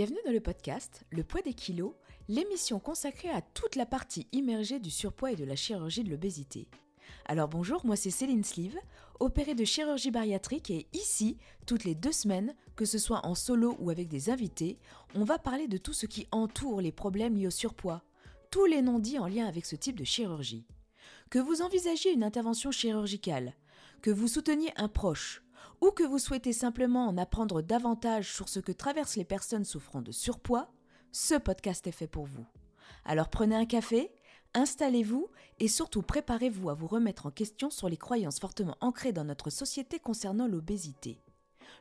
Bienvenue dans le podcast Le poids des kilos, l'émission consacrée à toute la partie immergée du surpoids et de la chirurgie de l'obésité. Alors bonjour, moi c'est Céline Sleeve, opérée de chirurgie bariatrique et ici, toutes les deux semaines, que ce soit en solo ou avec des invités, on va parler de tout ce qui entoure les problèmes liés au surpoids, tous les non-dits en lien avec ce type de chirurgie. Que vous envisagiez une intervention chirurgicale, que vous souteniez un proche, ou que vous souhaitez simplement en apprendre davantage sur ce que traversent les personnes souffrant de surpoids, ce podcast est fait pour vous. Alors prenez un café, installez-vous et surtout préparez-vous à vous remettre en question sur les croyances fortement ancrées dans notre société concernant l'obésité.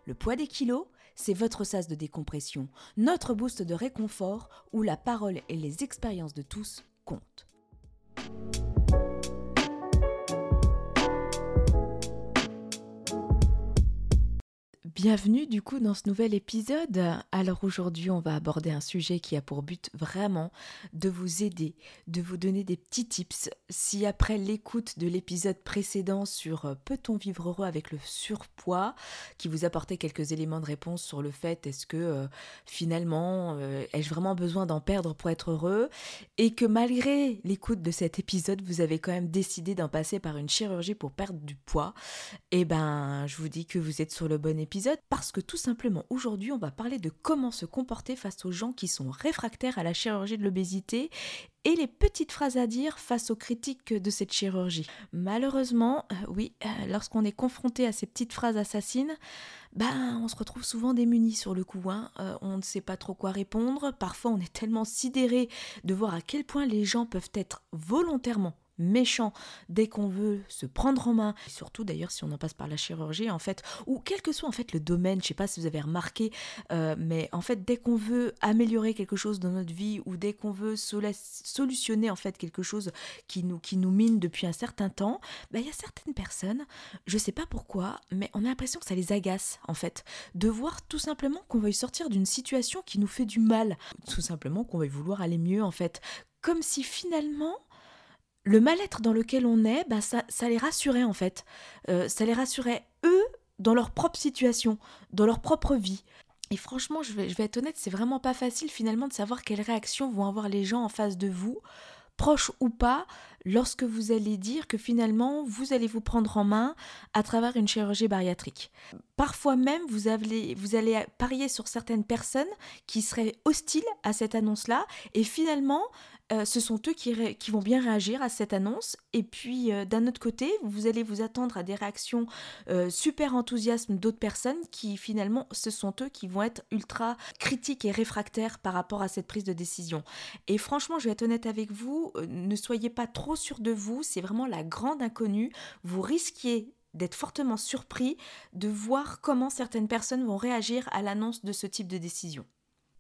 Le poids des kilos, c'est votre sas de décompression, notre boost de réconfort où la parole et les expériences de tous comptent. Bienvenue du coup dans ce nouvel épisode. Alors aujourd'hui on va aborder un sujet qui a pour but vraiment de vous aider, de vous donner des petits tips. Si après l'écoute de l'épisode précédent sur euh, peut-on vivre heureux avec le surpoids, qui vous apportait quelques éléments de réponse sur le fait est-ce que euh, finalement euh, ai-je vraiment besoin d'en perdre pour être heureux, et que malgré l'écoute de cet épisode vous avez quand même décidé d'en passer par une chirurgie pour perdre du poids, eh ben je vous dis que vous êtes sur le bon épisode parce que tout simplement aujourd'hui on va parler de comment se comporter face aux gens qui sont réfractaires à la chirurgie de l'obésité et les petites phrases à dire face aux critiques de cette chirurgie. Malheureusement, euh, oui, euh, lorsqu'on est confronté à ces petites phrases assassines, ben, on se retrouve souvent démuni sur le coup. Hein. Euh, on ne sait pas trop quoi répondre. Parfois, on est tellement sidéré de voir à quel point les gens peuvent être volontairement méchant dès qu'on veut se prendre en main, et surtout d'ailleurs si on en passe par la chirurgie en fait, ou quel que soit en fait le domaine, je sais pas si vous avez remarqué, euh, mais en fait dès qu'on veut améliorer quelque chose dans notre vie ou dès qu'on veut solutionner en fait quelque chose qui nous, qui nous mine depuis un certain temps, ben, il y a certaines personnes, je sais pas pourquoi, mais on a l'impression que ça les agace en fait, de voir tout simplement qu'on veuille sortir d'une situation qui nous fait du mal, tout simplement qu'on veuille vouloir aller mieux en fait, comme si finalement le mal-être dans lequel on est, bah ça, les rassurait en fait. Euh, ça les rassurait eux dans leur propre situation, dans leur propre vie. Et franchement, je vais, être honnête, c'est vraiment pas facile finalement de savoir quelles réactions vont avoir les gens en face de vous, proches ou pas, lorsque vous allez dire que finalement vous allez vous prendre en main à travers une chirurgie bariatrique. Parfois même, vous allez parier sur certaines personnes qui seraient hostiles à cette annonce-là et finalement euh, ce sont eux qui, vont bien réagir à cette annonce. Et puis, euh, d'un autre côté, vous allez vous attendre à des réactions euh, super enthousiastes d'autres personnes qui, finalement, ce sont eux qui vont être ultra critiques et réfractaires par rapport à cette prise de décision. Et franchement, je vais être honnête avec vous, ne soyez pas trop sûr de vous, c'est vraiment la grande inconnue. Vous risquiez d'être fortement surpris de voir comment certaines personnes vont réagir à l'annonce de ce type de décision.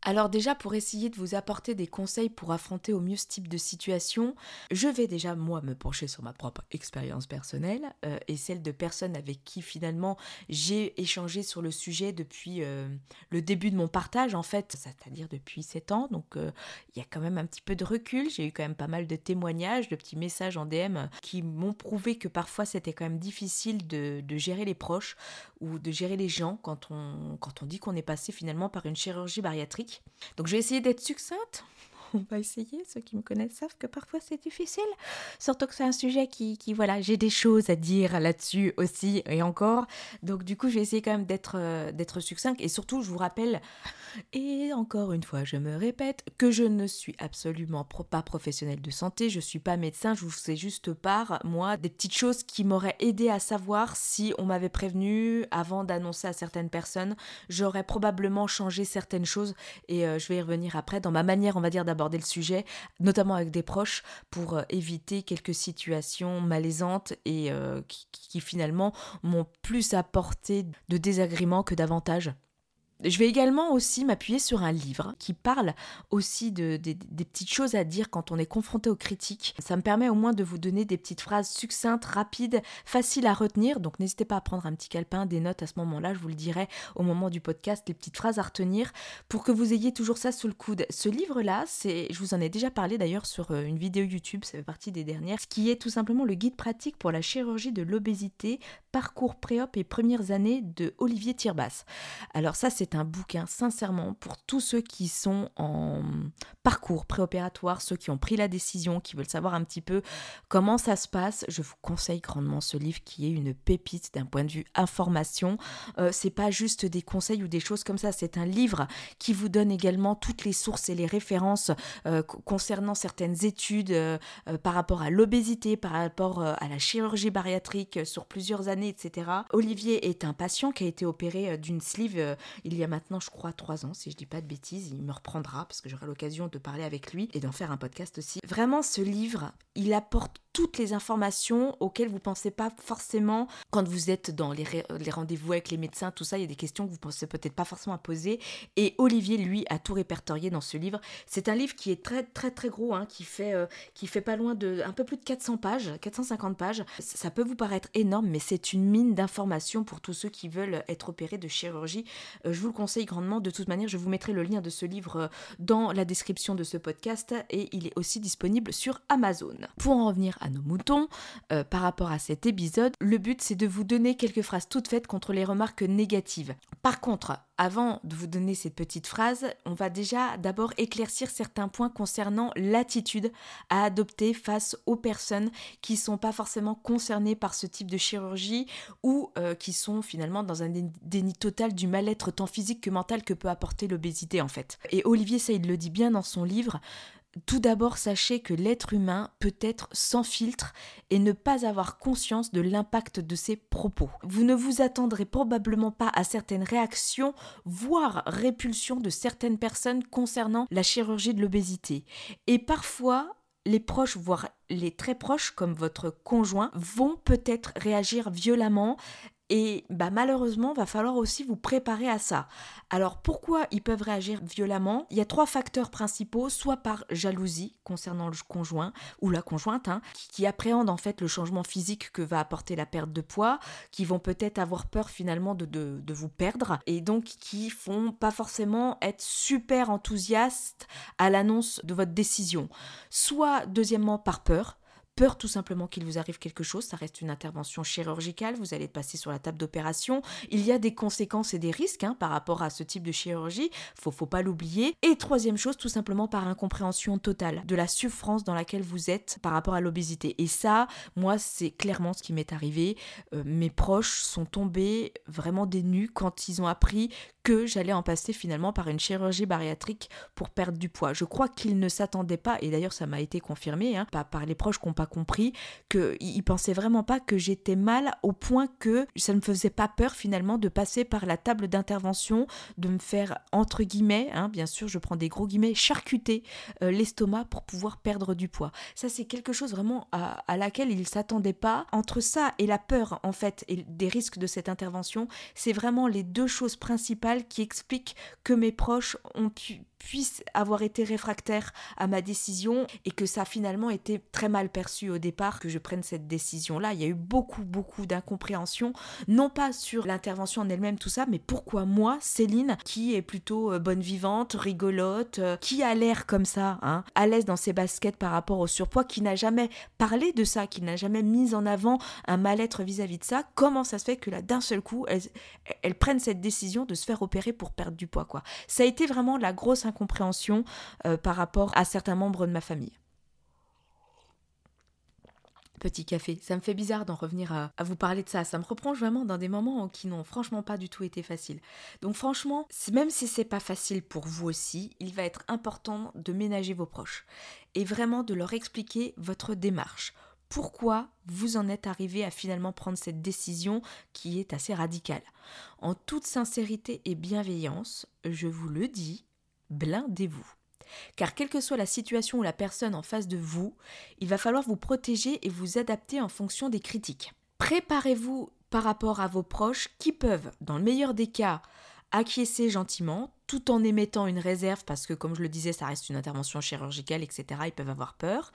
Alors déjà, pour essayer de vous apporter des conseils pour affronter au mieux ce type de situation, je vais déjà moi me pencher sur ma propre expérience personnelle euh, et celle de personnes avec qui finalement j'ai échangé sur le sujet depuis euh, le début de mon partage en fait, c'est-à-dire depuis 7 ans. Donc euh, il y a quand même un petit peu de recul, j'ai eu quand même pas mal de témoignages, de petits messages en DM qui m'ont prouvé que parfois c'était quand même difficile de, de, gérer les proches ou de gérer les gens quand on, quand on dit qu'on est passé finalement par une chirurgie bariatrique donc je vais essayer d'être succincte. On va essayer, ceux qui me connaissent savent que parfois c'est difficile. Surtout que c'est un sujet qui, qui voilà, j'ai des choses à dire là-dessus aussi et encore. Donc du coup, je vais essayer quand même d'être euh, d'être. Et surtout, je vous rappelle, et encore une fois, je me répète, que je ne suis absolument pas professionnelle de santé, je ne suis pas médecin, je vous fais juste part, moi, des petites choses qui m'auraient aidé à savoir si on m'avait prévenu avant d'annoncer à certaines personnes, j'aurais probablement changé certaines choses et euh, je vais y revenir après dans ma manière, on va dire, d'aborder le sujet, notamment avec des proches, pour euh, éviter quelques situations malaisantes et euh, qui, qui finalement m'ont plus apporté de désagréments que d'avantages. Je vais également aussi m'appuyer sur un livre qui parle aussi de, des petites choses à dire quand on est confronté aux critiques. Ça me permet au moins de vous donner des petites phrases succinctes, rapides, faciles à retenir. Donc n'hésitez pas à prendre un petit calepin, des notes à ce moment-là. Je vous le dirai au moment du podcast, les petites phrases à retenir pour que vous ayez toujours ça sous le coude. Ce livre-là, c'est, je vous en ai déjà parlé d'ailleurs sur euh, une vidéo YouTube, ça fait partie des dernières, qui est tout simplement le guide pratique pour la chirurgie de l'obésité, parcours pré-op et premières années de Olivier Tirbas. Alors ça, c'est c'est un bouquin, sincèrement, pour tous ceux qui sont en parcours préopératoire, ceux qui ont pris la décision, qui veulent savoir un petit peu comment ça se passe. Je vous conseille grandement ce livre qui est une pépite d'un point de vue information. Euh, c'est pas juste des conseils ou des choses comme ça, c'est un livre qui vous donne également toutes les sources et les références euh, concernant certaines études euh, par rapport à l'obésité, par rapport à la chirurgie bariatrique sur plusieurs années, etc. Olivier est un patient qui a été opéré d'une sleeve il y a maintenant, je crois, trois ans, si je dis pas de bêtises. Il me reprendra parce que j'aurai l'occasion de parler avec lui et d'en faire un podcast aussi. Vraiment, ce livre, il apporte toutes les informations auxquelles vous pensez pas forcément quand vous êtes dans les, rendez-vous avec les médecins, tout ça, il y a des questions que vous pensez peut-être pas forcément à poser. Et Olivier, lui, a tout répertorié dans ce livre. C'est un livre qui est très très très gros, hein, qui fait euh, qui fait pas loin de un peu plus de 400 pages, 450 pages. Ça peut vous paraître énorme, mais c'est une mine d'informations pour tous ceux qui veulent être opérés de chirurgie. Euh, je vous le conseille grandement. De toute manière, je vous mettrai le lien de ce livre euh, dans la description de ce podcast et il est aussi disponible sur Amazon. Pour en revenir à nos moutons, euh, par rapport à cet épisode, le but c'est de vous donner quelques phrases toutes faites contre les remarques négatives. Par contre, avant de vous donner cette petite phrase, on va déjà d'abord éclaircir certains points concernant l'attitude à adopter face aux personnes qui sont pas forcément concernées par ce type de chirurgie ou euh, qui sont finalement dans un déni total du mal-être tant physique que mental que peut apporter l'obésité en fait. Et Olivier Saïd le dit bien dans son livre, tout d'abord, sachez que l'être humain peut être sans filtre et ne pas avoir conscience de l'impact de ses propos. Vous ne vous attendrez probablement pas à certaines réactions, voire répulsions de certaines personnes concernant la chirurgie de l'obésité. Et parfois, les proches, voire les très proches, comme votre conjoint, vont peut-être réagir violemment et bah, malheureusement, va falloir aussi vous préparer à ça. Alors pourquoi ils peuvent réagir violemment? Il y a trois facteurs principaux, soit par jalousie concernant le conjoint ou la conjointe, hein, qui, appréhendent en fait le changement physique que va apporter la perte de poids, qui vont peut-être avoir peur finalement de, de, de vous perdre, et donc qui font pas forcément être super enthousiastes à l'annonce de votre décision. Soit deuxièmement par peur, peur tout simplement qu'il vous arrive quelque chose, ça reste une intervention chirurgicale, vous allez passer sur la table d'opération, il y a des conséquences et des risques hein, par rapport à ce type de chirurgie, faut, pas l'oublier. Et troisième chose, tout simplement par incompréhension totale de la souffrance dans laquelle vous êtes par rapport à l'obésité. Et ça, moi, c'est clairement ce qui m'est arrivé. Euh, mes proches sont tombés vraiment des nues quand ils ont appris que j'allais en passer finalement par une chirurgie bariatrique pour perdre du poids. Je crois qu'ils ne s'attendaient pas, et d'ailleurs ça m'a été confirmé hein, par les proches qui n'ont pas compris, qu'ils pensaient vraiment pas que j'étais mal au point que ça ne me faisait pas peur finalement de passer par la table d'intervention, de me faire entre guillemets, hein, bien sûr je prends des gros guillemets, charcuter euh, l'estomac pour pouvoir perdre du poids. Ça c'est quelque chose vraiment à, laquelle ils s'attendaient pas. Entre ça et la peur en fait et des risques de cette intervention, c'est vraiment les deux choses principales qui explique que mes proches ont pu, puisse avoir été réfractaire à ma décision et que ça a finalement été très mal perçu au départ que je prenne cette décision-là. Il y a eu beaucoup, beaucoup d'incompréhension, non pas sur l'intervention en elle-même, tout ça, mais pourquoi moi, Céline, qui est plutôt euh, bonne vivante, rigolote, euh, qui a l'air comme ça, hein, à l'aise dans ses baskets par rapport au surpoids, qui n'a jamais parlé de ça, qui n'a jamais mis en avant un mal-être vis-à-vis de ça, comment ça se fait que là, d'un seul coup, elle, elle prenne cette décision de se faire opérer pour perdre du poids, quoi. Ça a été vraiment la grosse incompréhension euh, par rapport à certains membres de ma famille. Petit café, ça me fait bizarre d'en revenir à, vous parler de ça. Ça me reprend vraiment dans des moments qui n'ont franchement pas du tout été faciles. Donc franchement, même si c'est pas facile pour vous aussi, il va être important de ménager vos proches et vraiment de leur expliquer votre démarche. Pourquoi vous en êtes arrivé à finalement prendre cette décision qui est assez radicale. En toute sincérité et bienveillance, je vous le dis, blindez-vous. Car quelle que soit la situation ou la personne en face de vous, il va falloir vous protéger et vous adapter en fonction des critiques. Préparez-vous par rapport à vos proches qui peuvent, dans le meilleur des cas, acquiescer gentiment, tout en émettant une réserve, parce que comme je le disais, ça reste une intervention chirurgicale, etc. Ils peuvent avoir peur.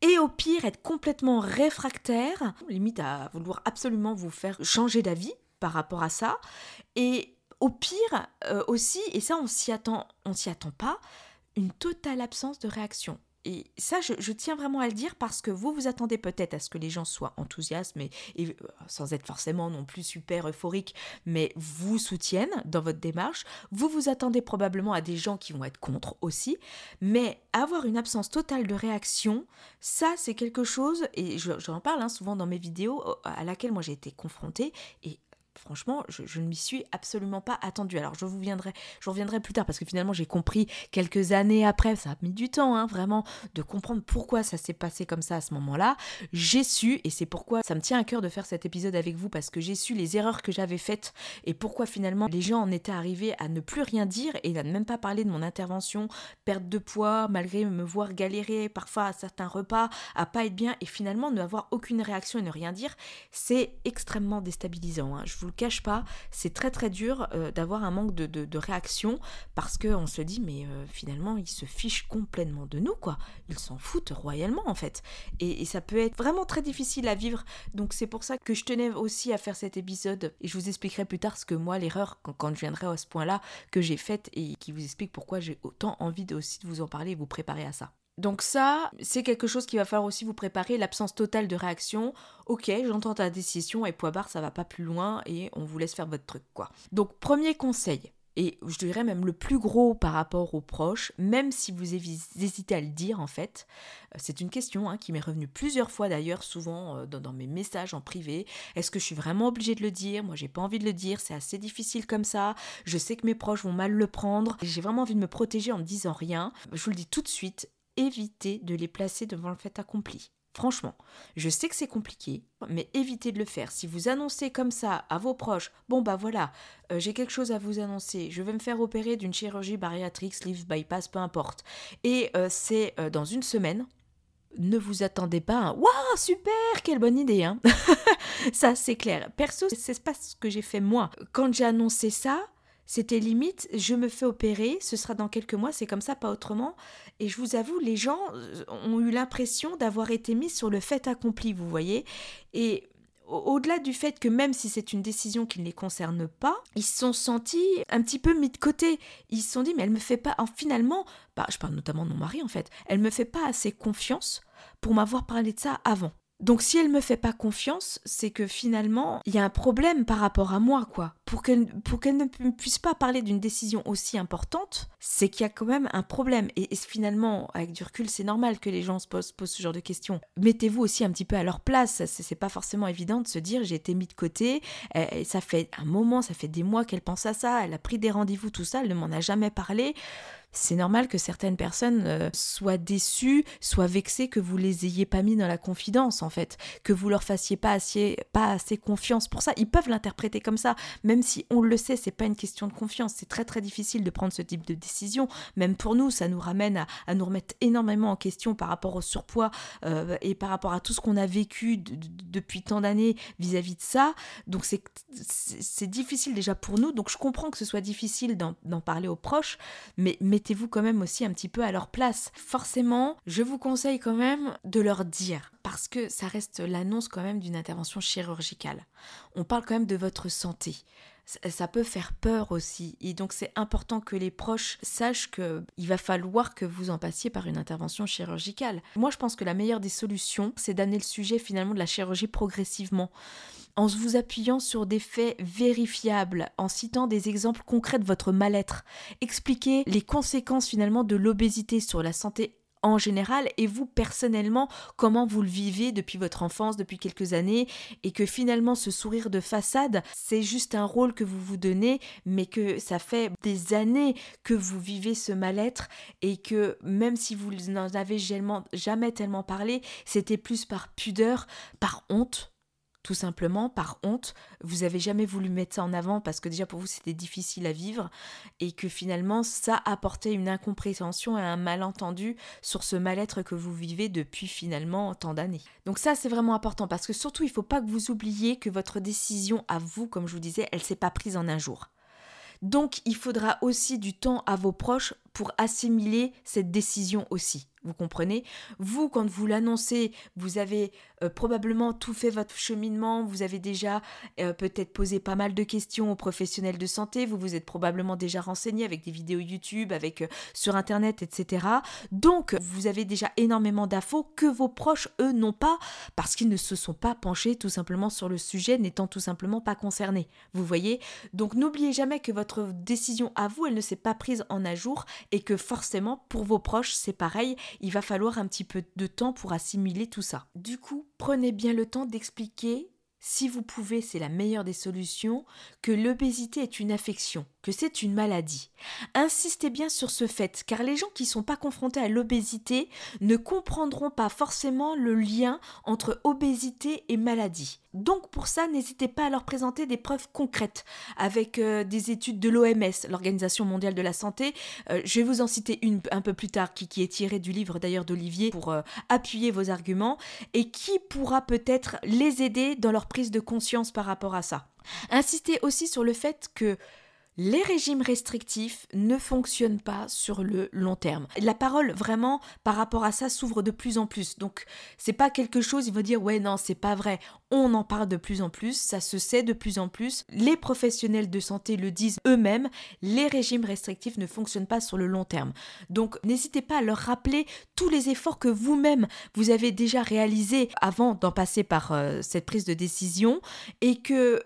Et au pire, être complètement réfractaire, limite à vouloir absolument vous faire changer d'avis par rapport à ça. Et au pire euh, aussi, et ça on s'y attend, on s'y attend pas, une totale absence de réaction. Et ça, je, tiens vraiment à le dire parce que vous vous attendez peut-être à ce que les gens soient enthousiastes, et, euh, sans être forcément non plus super euphoriques, mais vous soutiennent dans votre démarche. Vous vous attendez probablement à des gens qui vont être contre aussi. Mais avoir une absence totale de réaction, ça, c'est quelque chose, et j'en parle hein, souvent dans mes vidéos, à laquelle moi j'ai été confrontée. Et franchement, je, ne m'y suis absolument pas attendue. Alors je vous viendrai, je reviendrai plus tard parce que finalement j'ai compris quelques années après, ça a mis du temps, hein, vraiment, de comprendre pourquoi ça s'est passé comme ça à ce moment-là. J'ai su, et c'est pourquoi ça me tient à cœur de faire cet épisode avec vous parce que j'ai su les erreurs que j'avais faites et pourquoi finalement les gens en étaient arrivés à ne plus rien dire et à ne même pas parler de mon intervention, perte de poids, malgré me voir galérer parfois à certains repas, à pas être bien et finalement ne avoir aucune réaction et ne rien dire, c'est extrêmement déstabilisant. Hein. Cache pas, c'est très très dur euh, d'avoir un manque de, réaction parce qu'on se dit mais euh, finalement ils se fichent complètement de nous quoi. Ils s'en foutent royalement en fait. Et, ça peut être vraiment très difficile à vivre. Donc c'est pour ça que je tenais aussi à faire cet épisode et je vous expliquerai plus tard ce que moi l'erreur quand, je viendrai à ce point-là que j'ai faite et qui vous explique pourquoi j'ai autant envie de, aussi de vous en parler et vous préparer à ça. Donc ça, c'est quelque chose qui va falloir aussi vous préparer, l'absence totale de réaction. Ok, j'entends ta décision et poids barre, ça va pas plus loin et on vous laisse faire votre truc, quoi. Donc premier conseil, et je dirais même le plus gros par rapport aux proches, même si vous hésitez à le dire en fait. Euh, c'est une question hein, qui m'est revenue plusieurs fois d'ailleurs, souvent euh, dans, mes messages en privé. Est-ce que je suis vraiment obligée de le dire? Moi, j'ai pas envie de le dire, c'est assez difficile comme ça. Je sais que mes proches vont mal le prendre. J'ai vraiment envie de me protéger en ne disant rien. Je vous le dis tout de suite, évitez de les placer devant le fait accompli. Franchement, je sais que c'est compliqué, mais évitez de le faire. Si vous annoncez comme ça à vos proches, bon bah voilà, euh, j'ai quelque chose à vous annoncer, je vais me faire opérer d'une chirurgie bariatrique, sleeve bypass, peu importe, et euh, c'est euh, dans une semaine, ne vous attendez pas à Waouh, super, quelle bonne idée, hein Ça, c'est clair. Perso, c'est pas ce que j'ai fait moi. Quand j'ai annoncé ça, c'était limite, je me fais opérer, ce sera dans quelques mois, c'est comme ça, pas autrement. Et je vous avoue, les gens euh, ont eu l'impression d'avoir été mis sur le fait accompli, vous voyez. Et au-delà du fait que même si c'est une décision qui ne les concerne pas, ils se sont sentis un petit peu mis de côté. Ils se sont dit, mais elle me fait pas, finalement, bah, je parle notamment de mon mari en fait, elle me fait pas assez confiance pour m'avoir parlé de ça avant. Donc si elle me fait pas confiance, c'est que finalement, il y a un problème par rapport à moi, quoi. Pour qu'elle ne puisse pas parler d'une décision aussi importante, c'est qu'il y a quand même un problème. Et, finalement, avec du recul, c'est normal que les gens se posent, ce genre de questions. Mettez-vous aussi un petit peu à leur place. C'est pas forcément évident de se dire j'ai été mis de côté. Et ça fait un moment, ça fait des mois qu'elle pense à ça. Elle a pris des rendez-vous, tout ça. Elle ne m'en a jamais parlé c'est normal que certaines personnes euh, soient déçues, soient vexées que vous les ayez pas mis dans la confidence en fait, que vous leur fassiez pas assez, pas assez confiance pour ça. Ils peuvent l'interpréter comme ça, même si on le sait, c'est pas une question de confiance. C'est très très difficile de prendre ce type de décision. Même pour nous, ça nous ramène à, nous remettre énormément en question par rapport au surpoids euh, et par rapport à tout ce qu'on a vécu depuis tant d'années vis-à-vis de ça. Donc c'est difficile déjà pour nous. Donc je comprends que ce soit difficile d'en parler aux proches, mais mettez-vous quand même aussi un petit peu à leur place. Forcément, je vous conseille quand même de leur dire, parce que ça reste l'annonce quand même d'une intervention chirurgicale. On parle quand même de votre santé ça peut faire peur aussi. Et donc c'est important que les proches sachent qu'il va falloir que vous en passiez par une intervention chirurgicale. Moi je pense que la meilleure des solutions, c'est d'amener le sujet finalement de la chirurgie progressivement en vous appuyant sur des faits vérifiables, en citant des exemples concrets de votre mal-être. Expliquez les conséquences finalement de l'obésité sur la santé en général et vous personnellement comment vous le vivez depuis votre enfance, depuis quelques années et que finalement ce sourire de façade c'est juste un rôle que vous vous donnez mais que ça fait des années que vous vivez ce mal-être et que même si vous n'en avez jamais tellement parlé c'était plus par pudeur, par honte tout simplement par honte. Vous avez jamais voulu mettre ça en avant parce que déjà pour vous c'était difficile à vivre et que finalement ça apportait une incompréhension et un malentendu sur ce mal-être que vous vivez depuis finalement tant d'années. Donc ça c'est vraiment important parce que surtout il faut pas que vous oubliez que votre décision à vous, comme je vous disais, elle s'est pas prise en un jour. Donc il faudra aussi du temps à vos proches pour assimiler cette décision aussi. Vous comprenez? Vous, quand vous l'annoncez, vous avez euh, probablement tout fait votre cheminement, vous avez déjà euh, peut-être posé pas mal de questions aux professionnels de santé, vous vous êtes probablement déjà renseigné avec des vidéos YouTube, avec euh, sur Internet, etc. Donc, vous avez déjà énormément d'infos que vos proches, eux, n'ont pas parce qu'ils ne se sont pas penchés tout simplement sur le sujet, n'étant tout simplement pas concernés. Vous voyez? Donc, n'oubliez jamais que votre décision à vous, elle ne s'est pas prise en un jour et que forcément, pour vos proches, c'est pareil, il va falloir un petit peu de temps pour assimiler tout ça. Du coup, prenez bien le temps d'expliquer si vous pouvez, c'est la meilleure des solutions, que l'obésité est une affection, que c'est une maladie. Insistez bien sur ce fait, car les gens qui ne sont pas confrontés à l'obésité ne comprendront pas forcément le lien entre obésité et maladie. Donc pour ça, n'hésitez pas à leur présenter des preuves concrètes avec euh, des études de l'OMS, l'Organisation mondiale de la santé. Euh, je vais vous en citer une un peu plus tard qui, est tirée du livre d'ailleurs d'Olivier pour euh, appuyer vos arguments et qui pourra peut-être les aider dans leur prise de conscience par rapport à ça. Insistez aussi sur le fait que les régimes restrictifs ne fonctionnent pas sur le long terme. La parole vraiment par rapport à ça s'ouvre de plus en plus. Donc c'est pas quelque chose, il va dire ouais non, c'est pas vrai. On en parle de plus en plus, ça se sait de plus en plus. Les professionnels de santé le disent eux-mêmes, les régimes restrictifs ne fonctionnent pas sur le long terme. Donc n'hésitez pas à leur rappeler tous les efforts que vous-même vous avez déjà réalisés avant d'en passer par euh, cette prise de décision et que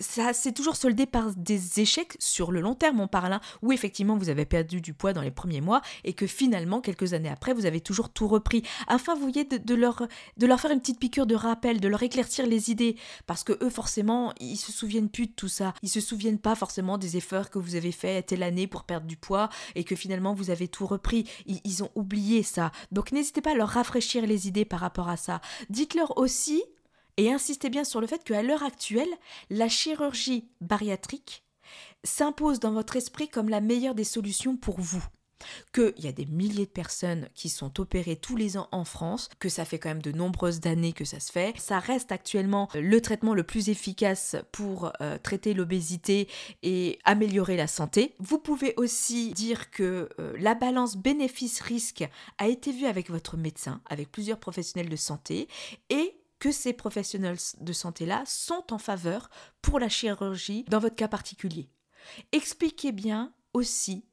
ça c'est toujours soldé par des échecs sur le long terme, on parle, hein, où effectivement vous avez perdu du poids dans les premiers mois et que finalement, quelques années après, vous avez toujours tout repris. Afin, vous voyez, de, leur, faire une petite piqûre de rappel, de leur éclaircir les idées, parce que eux, forcément, ils se souviennent plus de tout ça. Ils se souviennent pas forcément des efforts que vous avez fait telle année pour perdre du poids et que finalement vous avez tout repris. Ils ont oublié ça. Donc n'hésitez pas à leur rafraîchir les idées par rapport à ça. Dites-leur aussi et insistez bien sur le fait qu'à l'heure actuelle, la chirurgie bariatrique s'impose dans votre esprit comme la meilleure des solutions pour vous qu'il y a des milliers de personnes qui sont opérées tous les ans en France, que ça fait quand même de nombreuses années que ça se fait. Ça reste actuellement le traitement le plus efficace pour euh, traiter l'obésité et améliorer la santé. Vous pouvez aussi dire que euh, la balance bénéfice-risque a été vue avec votre médecin, avec plusieurs professionnels de santé, et que ces professionnels de santé-là sont en faveur pour la chirurgie dans votre cas particulier. Expliquez bien aussi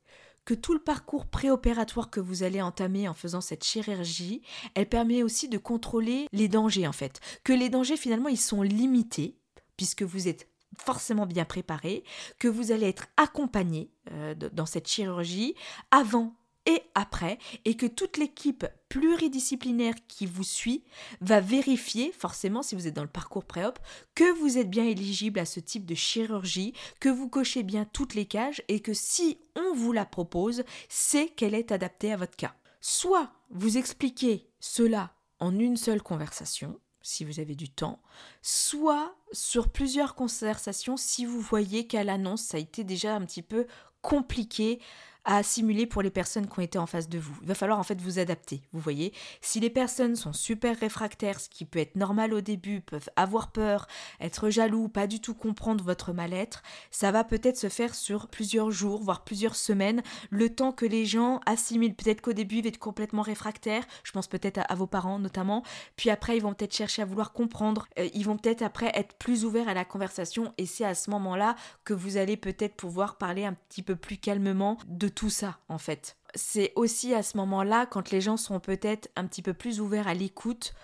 que tout le parcours préopératoire que vous allez entamer en faisant cette chirurgie, elle permet aussi de contrôler les dangers en fait. Que les dangers finalement ils sont limités puisque vous êtes forcément bien préparé, que vous allez être accompagné euh, dans cette chirurgie avant et après, et que toute l'équipe pluridisciplinaire qui vous suit va vérifier, forcément si vous êtes dans le parcours préop, que vous êtes bien éligible à ce type de chirurgie, que vous cochez bien toutes les cages et que si on vous la propose, c'est qu'elle est adaptée à votre cas. Soit vous expliquez cela en une seule conversation, si vous avez du temps, soit sur plusieurs conversations si vous voyez qu'à l'annonce ça a été déjà un petit peu compliqué à assimiler pour les personnes qui ont été en face de vous. Il va falloir en fait vous adapter, vous voyez. Si les personnes sont super réfractaires, ce qui peut être normal au début, peuvent avoir peur, être jaloux, pas du tout comprendre votre mal-être, ça va peut-être se faire sur plusieurs jours, voire plusieurs semaines, le temps que les gens assimilent. Peut-être qu'au début, ils vont être complètement réfractaires, je pense peut-être à, vos parents notamment, puis après, ils vont peut-être chercher à vouloir comprendre, euh, ils vont peut-être après être plus ouverts à la conversation, et c'est à ce moment-là que vous allez peut-être pouvoir parler un petit peu plus calmement de tout ça, en fait. C'est aussi à ce moment-là, quand les gens sont peut-être un petit peu plus ouverts à l'écoute,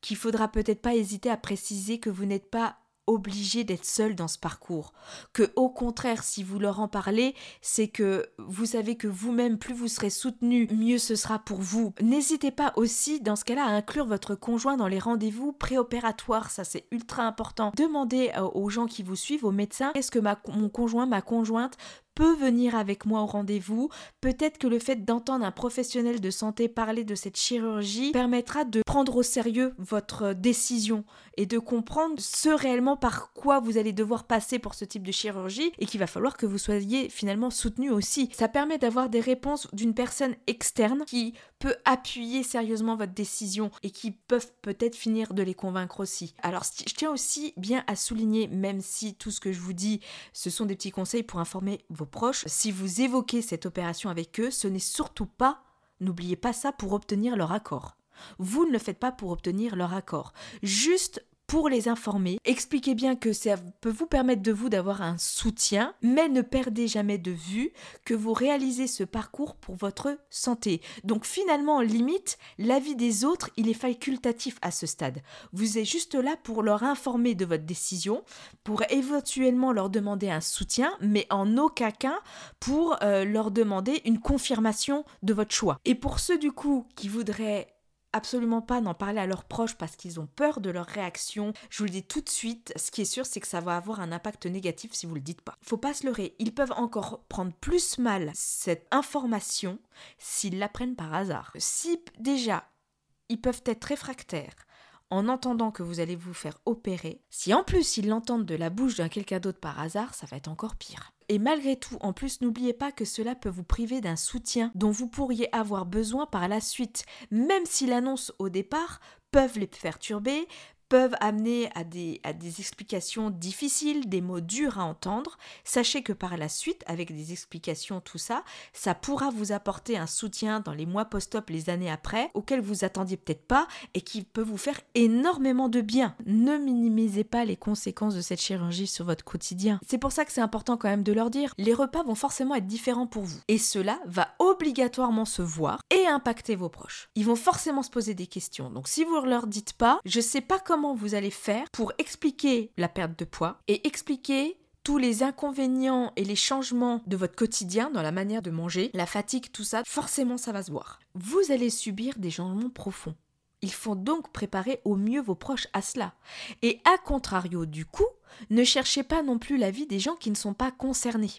qu'il faudra peut-être pas hésiter à préciser que vous n'êtes pas obligé d'être seul dans ce parcours. Que au contraire, si vous leur en parlez, c'est que vous savez que vous-même, plus vous serez soutenu, mieux ce sera pour vous. N'hésitez pas aussi, dans ce cas-là, à inclure votre conjoint dans les rendez-vous préopératoires. Ça, c'est ultra important. Demandez euh, aux gens qui vous suivent, aux médecins, est-ce que mon conjoint, ma conjointe peut venir avec moi au rendez-vous. Peut-être que le fait d'entendre un professionnel de santé parler de cette chirurgie permettra de prendre au sérieux votre décision et de comprendre ce réellement par quoi vous allez devoir passer pour ce type de chirurgie et qu'il va falloir que vous soyez finalement soutenu aussi. Ça permet d'avoir des réponses d'une personne externe qui peut appuyer sérieusement votre décision et qui peuvent peut-être finir de les convaincre aussi. Alors je tiens aussi bien à souligner, même si tout ce que je vous dis, ce sont des petits conseils pour informer vos proches, si vous évoquez cette opération avec eux, ce n'est surtout pas n'oubliez pas ça pour obtenir leur accord. Vous ne le faites pas pour obtenir leur accord. Juste pour les informer. Expliquez bien que ça peut vous permettre de vous d'avoir un soutien, mais ne perdez jamais de vue que vous réalisez ce parcours pour votre santé. Donc finalement, en limite, l'avis des autres, il est facultatif à ce stade. Vous êtes juste là pour leur informer de votre décision, pour éventuellement leur demander un soutien, mais en aucun cas pour euh, leur demander une confirmation de votre choix. Et pour ceux du coup qui voudraient absolument pas d'en parler à leurs proches parce qu'ils ont peur de leur réaction. Je vous le dis tout de suite, ce qui est sûr, c'est que ça va avoir un impact négatif si vous le dites pas. Faut pas se leurrer, ils peuvent encore prendre plus mal cette information s'ils l'apprennent par hasard. Si déjà ils peuvent être réfractaires en entendant que vous allez vous faire opérer, si en plus ils l'entendent de la bouche d'un quelqu'un d'autre par hasard, ça va être encore pire. Et malgré tout, en plus, n'oubliez pas que cela peut vous priver d'un soutien dont vous pourriez avoir besoin par la suite, même si l'annonce au départ peuvent les faire turber, peuvent amener à des, à des explications difficiles, des mots durs à entendre, sachez que par la suite, avec des explications, tout ça, ça pourra vous apporter un soutien dans les mois post-op, les années après, auquel vous attendiez peut-être pas et qui peut vous faire énormément de bien. Ne minimisez pas les conséquences de cette chirurgie sur votre quotidien. C'est pour ça que c'est important quand même de leur dire, les repas vont forcément être différents pour vous. Et cela va obligatoirement se voir et impacter vos proches. Ils vont forcément se poser des questions. Donc si vous ne leur dites pas, je sais pas comment vous allez faire pour expliquer la perte de poids et expliquer tous les inconvénients et les changements de votre quotidien dans la manière de manger, la fatigue, tout ça, forcément ça va se voir. Vous allez subir des changements profonds. Il faut donc préparer au mieux vos proches à cela. Et à contrario du coup, ne cherchez pas non plus l'avis des gens qui ne sont pas concernés.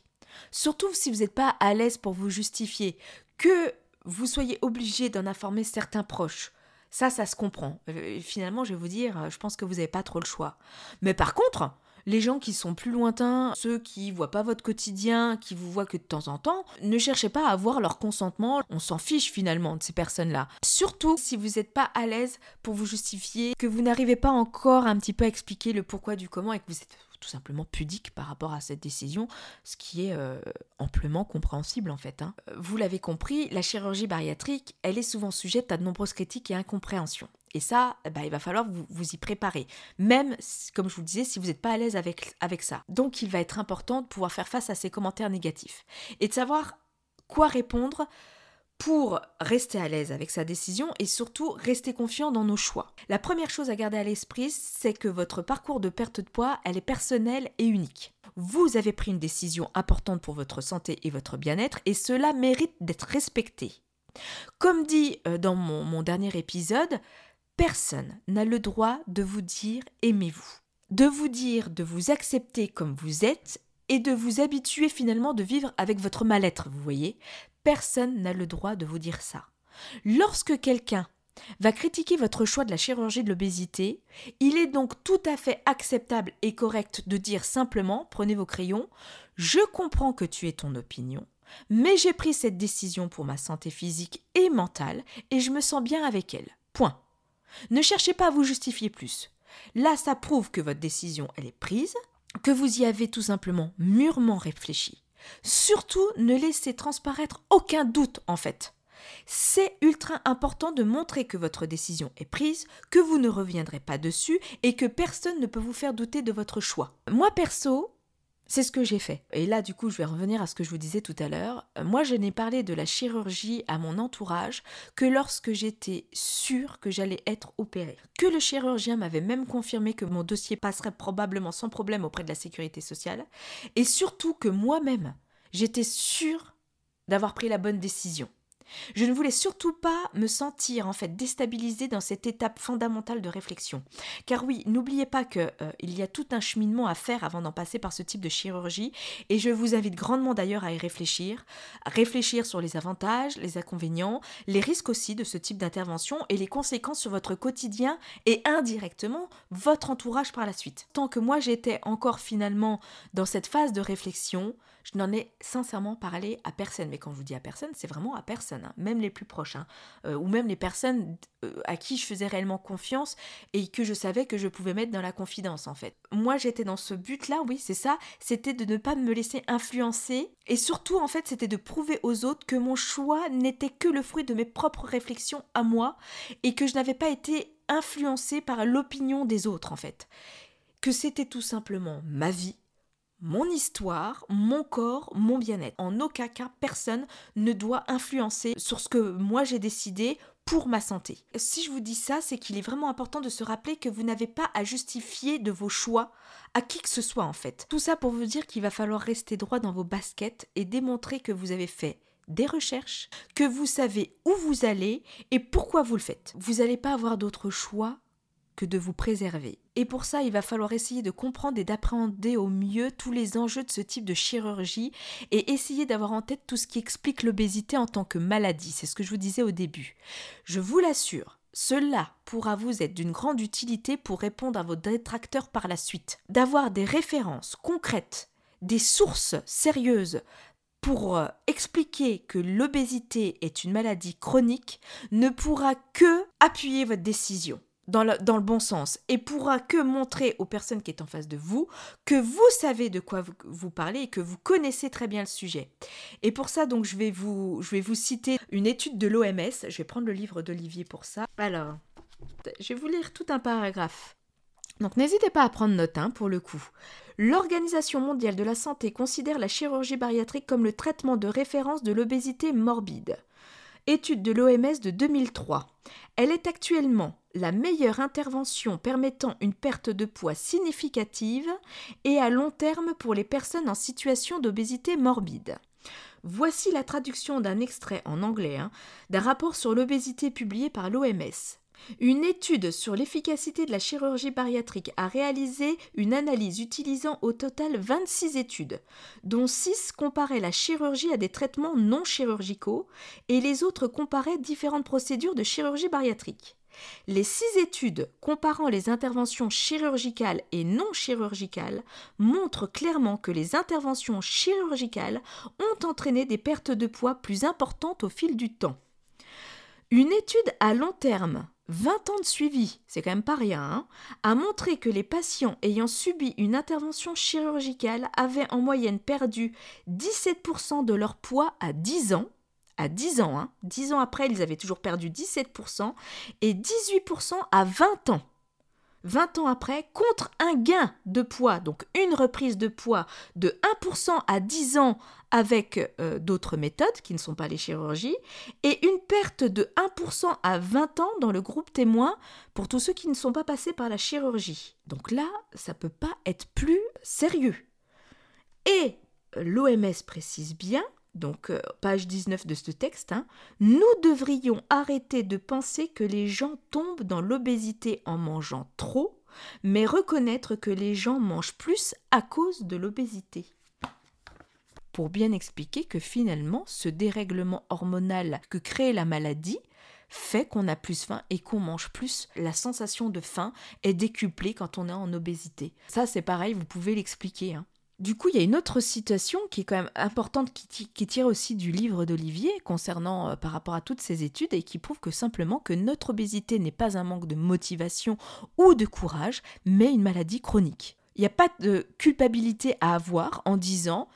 Surtout si vous n'êtes pas à l'aise pour vous justifier, que vous soyez obligé d'en informer certains proches, ça, ça se comprend. Euh, finalement, je vais vous dire, euh, je pense que vous n'avez pas trop le choix. Mais par contre, les gens qui sont plus lointains, ceux qui voient pas votre quotidien, qui vous voient que de temps en temps, ne cherchez pas à avoir leur consentement. On s'en fiche finalement de ces personnes-là. Surtout si vous n'êtes pas à l'aise pour vous justifier, que vous n'arrivez pas encore un petit peu à expliquer le pourquoi du comment et que vous êtes tout simplement pudique par rapport à cette décision, ce qui est euh, amplement compréhensible en fait. Hein. Vous l'avez compris, la chirurgie bariatrique, elle est souvent sujette à de nombreuses critiques et incompréhensions. Et ça, bah, il va falloir vous, vous y préparer. Même, comme je vous le disais, si vous n'êtes pas à l'aise avec, avec ça. Donc, il va être important de pouvoir faire face à ces commentaires négatifs. Et de savoir quoi répondre pour rester à l'aise avec sa décision et surtout rester confiant dans nos choix. La première chose à garder à l'esprit, c'est que votre parcours de perte de poids, elle est personnelle et unique. Vous avez pris une décision importante pour votre santé et votre bien-être et cela mérite d'être respecté. Comme dit euh, dans mon, mon dernier épisode, personne n'a le droit de vous dire aimez-vous, de vous dire de vous accepter comme vous êtes et de vous habituer finalement de vivre avec votre mal-être, vous voyez? Personne n'a le droit de vous dire ça. Lorsque quelqu'un va critiquer votre choix de la chirurgie de l'obésité, il est donc tout à fait acceptable et correct de dire simplement, prenez vos crayons, je comprends que tu aies ton opinion, mais j'ai pris cette décision pour ma santé physique et mentale et je me sens bien avec elle. Point. Ne cherchez pas à vous justifier plus. Là, ça prouve que votre décision, elle est prise, que vous y avez tout simplement mûrement réfléchi. Surtout, ne laissez transparaître aucun doute en fait. C'est ultra important de montrer que votre décision est prise, que vous ne reviendrez pas dessus et que personne ne peut vous faire douter de votre choix. Moi perso, c'est ce que j'ai fait. Et là, du coup, je vais revenir à ce que je vous disais tout à l'heure. Moi, je n'ai parlé de la chirurgie à mon entourage que lorsque j'étais sûre que j'allais être opérée. Que le chirurgien m'avait même confirmé que mon dossier passerait probablement sans problème auprès de la sécurité sociale. Et surtout que moi-même, j'étais sûre d'avoir pris la bonne décision. Je ne voulais surtout pas me sentir en fait déstabilisée dans cette étape fondamentale de réflexion. Car oui, n'oubliez pas qu'il euh, y a tout un cheminement à faire avant d'en passer par ce type de chirurgie et je vous invite grandement d'ailleurs à y réfléchir, réfléchir sur les avantages, les inconvénients, les risques aussi de ce type d'intervention et les conséquences sur votre quotidien et indirectement votre entourage par la suite. Tant que moi j'étais encore finalement dans cette phase de réflexion, Je n'en ai sincèrement parlé à personne. Mais quand je vous dis à personne, c'est vraiment à personne, hein. même les plus proches, hein. euh, ou même les personnes euh, à qui je faisais réellement confiance et que je savais que je pouvais mettre dans la confidence en fait. Moi j'étais dans ce but-là, oui, c'est ça, c'était de ne pas me laisser influencer et surtout en fait c'était de prouver aux autres que mon choix n'était que le fruit de mes propres réflexions à moi et que je n'avais pas été influencée par l'opinion des autres en fait. Que c'était tout simplement ma vie mon histoire, mon corps, mon bien-être. En aucun cas, personne ne doit influencer sur ce que moi j'ai décidé pour ma santé. Si je vous dis ça, c'est qu'il est vraiment important de se rappeler que vous n'avez pas à justifier de vos choix à qui que ce soit en fait. Tout ça pour vous dire qu'il va falloir rester droit dans vos baskets et démontrer que vous avez fait des recherches, que vous savez où vous allez et pourquoi vous le faites. Vous n'allez pas avoir d'autre choix que de vous préserver. Et pour ça, il va falloir essayer de comprendre et d'appréhender au mieux tous les enjeux de ce type de chirurgie et essayer d'avoir en tête tout ce qui explique l'obésité en tant que maladie. C'est ce que je vous disais au début. Je vous l'assure, cela pourra vous être d'une grande utilité pour répondre à vos détracteurs par la suite. D'avoir des références concrètes, des sources sérieuses pour euh, expliquer que l'obésité est une maladie chronique ne pourra que appuyer votre décision dans le, bon sens et pourra que montrer aux personnes qui sont en face de vous que vous savez de quoi vous, parlez et que vous connaissez très bien le sujet. Et pour ça, donc, je vais vous, je vais vous citer une étude de l'OMS. Je vais prendre le livre d'Olivier pour ça. Alors, je vais vous lire tout un paragraphe. Donc, n'hésitez pas à prendre note hein, pour le coup. L'Organisation mondiale de la santé considère la chirurgie bariatrique comme le traitement de référence de l'obésité morbide. Étude de l'OMS de 2003. Elle est actuellement la meilleure intervention permettant une perte de poids significative et à long terme pour les personnes en situation d'obésité morbide. Voici la traduction d'un extrait en anglais hein, d'un rapport sur l'obésité publié par l'OMS. Une étude sur l'efficacité de la chirurgie bariatrique a réalisé une analyse utilisant au total 26 études, dont 6 comparaient la chirurgie à des traitements non chirurgicaux et les autres comparaient différentes procédures de chirurgie bariatrique. Les six études comparant les interventions chirurgicales et non chirurgicales montrent clairement que les interventions chirurgicales ont entraîné des pertes de poids plus importantes au fil du temps. Une étude à long terme 20 ans de suivi, c'est quand même pas rien, hein, a montré que les patients ayant subi une intervention chirurgicale avaient en moyenne perdu 17% de leur poids à 10 ans. À 10 ans, hein, 10 ans après, ils avaient toujours perdu 17% et 18% à 20 ans. 20 ans après, contre un gain de poids, donc une reprise de poids de 1% à 10 ans avec euh, d'autres méthodes qui ne sont pas les chirurgies, et une perte de 1% à 20 ans dans le groupe témoin pour tous ceux qui ne sont pas passés par la chirurgie. Donc là, ça ne peut pas être plus sérieux. Et l'OMS précise bien donc euh, page 19 de ce texte, hein, nous devrions arrêter de penser que les gens tombent dans l'obésité en mangeant trop, mais reconnaître que les gens mangent plus à cause de l'obésité. Pour bien expliquer que finalement, ce dérèglement hormonal que crée la maladie fait qu'on a plus faim et qu'on mange plus. La sensation de faim est décuplée quand on est en obésité. Ça, c'est pareil, vous pouvez l'expliquer. Hein. Du coup, il y a une autre citation qui est quand même importante, qui, tire aussi du livre d'Olivier concernant euh, par rapport à toutes ces études et qui prouve que simplement que notre obésité n'est pas un manque de motivation ou de courage, mais une maladie chronique. Il n'y a pas de culpabilité à avoir en disant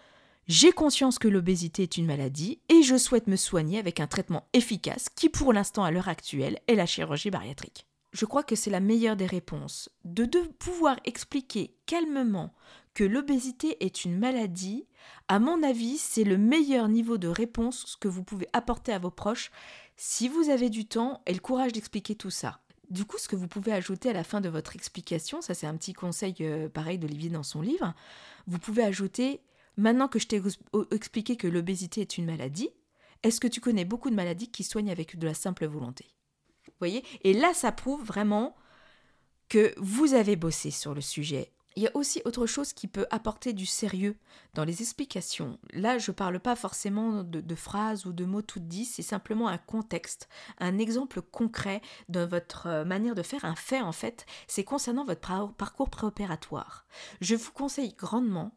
j'ai conscience que l'obésité est une maladie et je souhaite me soigner avec un traitement efficace qui pour l'instant à l'heure actuelle est la chirurgie bariatrique. Je crois que c'est la meilleure des réponses, de, de pouvoir expliquer calmement que l'obésité est une maladie, à mon avis, c'est le meilleur niveau de réponse que vous pouvez apporter à vos proches. Si vous avez du temps et le courage d'expliquer tout ça. Du coup, ce que vous pouvez ajouter à la fin de votre explication, ça c'est un petit conseil euh, pareil d'Olivier dans son livre, vous pouvez ajouter, maintenant que je t'ai expliqué que l'obésité est une maladie, est-ce que tu connais beaucoup de maladies qui soignent avec de la simple volonté? Vous voyez? Et là, ça prouve vraiment que vous avez bossé sur le sujet, il y a aussi autre chose qui peut apporter du sérieux dans les explications. Là, je ne parle pas forcément de, phrases ou de mots tout dits, c'est simplement un contexte, un exemple concret de votre euh, manière de faire, un fait en fait, c'est concernant votre parcours préopératoire. Je vous conseille grandement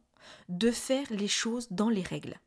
de faire les choses dans les règles.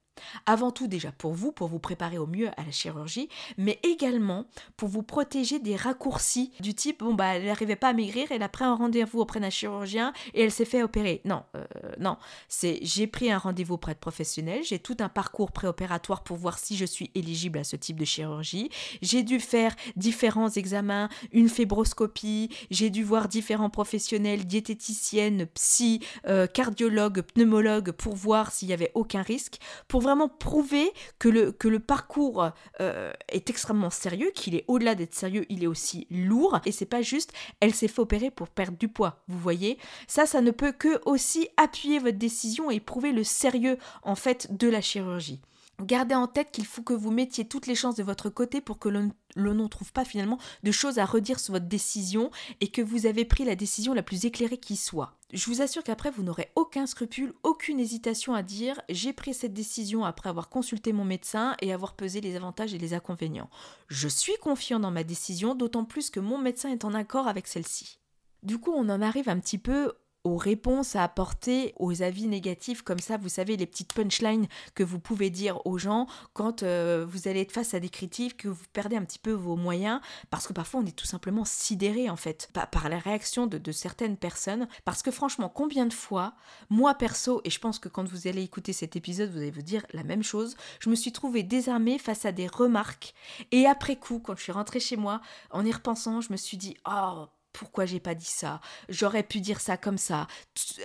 Avant tout déjà pour vous, pour vous préparer au mieux à la chirurgie, mais également pour vous protéger des raccourcis du type, bon bah elle n'arrivait pas à maigrir, elle a pris un rendez-vous auprès d'un chirurgien et elle s'est fait opérer. Non, euh, non, c'est j'ai pris un rendez-vous auprès de professionnels, j'ai tout un parcours préopératoire pour voir si je suis éligible à ce type de chirurgie, j'ai dû faire différents examens, une fibroscopie, j'ai dû voir différents professionnels, diététiciennes, psy, euh, cardiologues, pneumologues pour voir s'il y avait aucun risque, pour vraiment prouver que le, parcours euh, est extrêmement sérieux, qu'il est au-delà d'être sérieux, il est aussi lourd. Et c'est pas juste, elle s'est fait opérer pour perdre du poids. Vous voyez Ça, ça ne peut que aussi appuyer votre décision et prouver le sérieux, en fait, de la chirurgie. Gardez en tête qu'il faut que vous mettiez toutes les chances de votre côté pour que l'on ne trouve pas finalement de choses à redire sur votre décision et que vous avez pris la décision la plus éclairée qui soit. Je vous assure qu'après vous n'aurez aucun scrupule, aucune hésitation à dire j'ai pris cette décision après avoir consulté mon médecin et avoir pesé les avantages et les inconvénients. Je suis confiant dans ma décision, d'autant plus que mon médecin est en accord avec celle-ci. Du coup, on en arrive un petit peu aux réponses à apporter aux avis négatifs comme ça, vous savez, les petites punchlines que vous pouvez dire aux gens quand euh, vous allez être face à des critiques, que vous perdez un petit peu vos moyens, parce que parfois on est tout simplement sidéré en fait par, la réaction de, de, certaines personnes, parce que franchement, combien de fois, moi perso, et je pense que quand vous allez écouter cet épisode, vous allez vous dire la même chose, je me suis trouvée désarmée face à des remarques, et après coup, quand je suis rentrée chez moi, en y repensant, je me suis dit, oh pourquoi j'ai pas dit ça? J'aurais pu dire ça comme ça.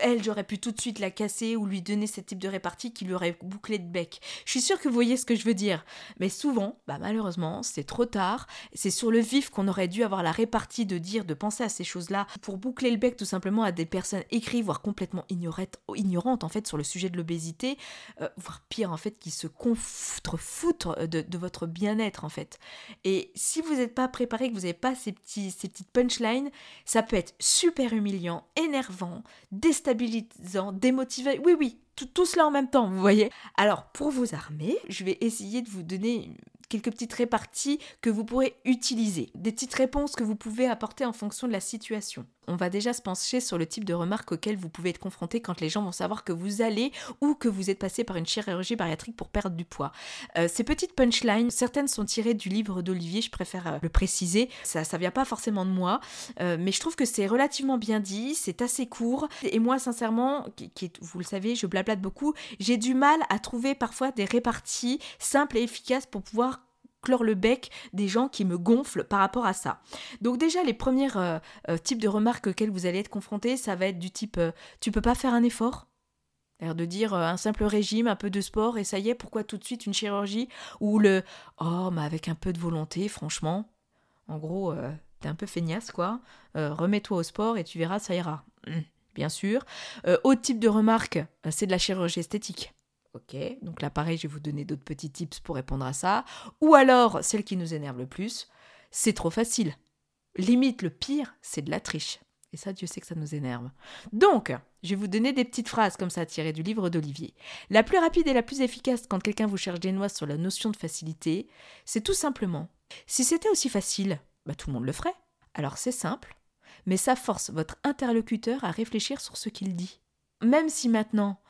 Elle, j'aurais pu tout de suite la casser ou lui donner ce type de répartie qui lui aurait bouclé de bec. Je suis sûre que vous voyez ce que je veux dire. Mais souvent, bah malheureusement, c'est trop tard. C'est sur le vif qu'on aurait dû avoir la répartie de dire, de penser à ces choses-là pour boucler le bec tout simplement à des personnes écrites, voire complètement ignorantes en fait sur le sujet de l'obésité, euh, voire pire en fait, qui se contrefoutent de, de votre bien-être en fait. Et si vous n'êtes pas préparé, que vous n'avez pas ces, petits, ces petites punchlines, ça peut être super humiliant, énervant, déstabilisant, démotivant. Oui, oui, tout, tout, cela en même temps, vous voyez. Alors, pour vous armer, je vais essayer de vous donner quelques petites réparties que vous pourrez utiliser, des petites réponses que vous pouvez apporter en fonction de la situation. On va déjà se pencher sur le type de remarques auxquelles vous pouvez être confronté quand les gens vont savoir que vous allez ou que vous êtes passé par une chirurgie bariatrique pour perdre du poids. Euh, ces petites punchlines, certaines sont tirées du livre d'Olivier, je préfère euh, le préciser, ça ça vient pas forcément de moi, euh, mais je trouve que c'est relativement bien dit, c'est assez court, et moi sincèrement, vous le savez, je blablate beaucoup, j'ai du mal à trouver parfois des réparties simples et efficaces pour pouvoir clore le bec des gens qui me gonflent par rapport à ça. Donc déjà les premiers euh, euh, types de remarques auxquelles vous allez être confrontés, ça va être du type euh, tu peux pas faire un effort? De dire un simple régime, un peu de sport et ça y est, pourquoi tout de suite une chirurgie Ou le oh mais avec un peu de volonté, franchement. En gros, t'es un peu feignasse quoi. Remets-toi au sport et tu verras, ça ira. Hum, bien sûr. autre type de remarque, c'est de la chirurgie esthétique. Ok, donc là pareil, je vais vous donner d'autres petits tips pour répondre à ça. Ou alors, celle qui nous énerve le plus, c'est trop facile. Limite, le pire, c'est de la triche. Et ça, Dieu sait que ça nous énerve. Donc, je vais vous donner des petites phrases comme ça tirées du livre d'Olivier. La plus rapide et la plus efficace quand quelqu'un vous cherche des noix sur la notion de facilité, c'est tout simplement si c'était aussi facile, bah, tout le monde le ferait. Alors c'est simple, mais ça force votre interlocuteur à réfléchir sur ce qu'il dit. Même si maintenant,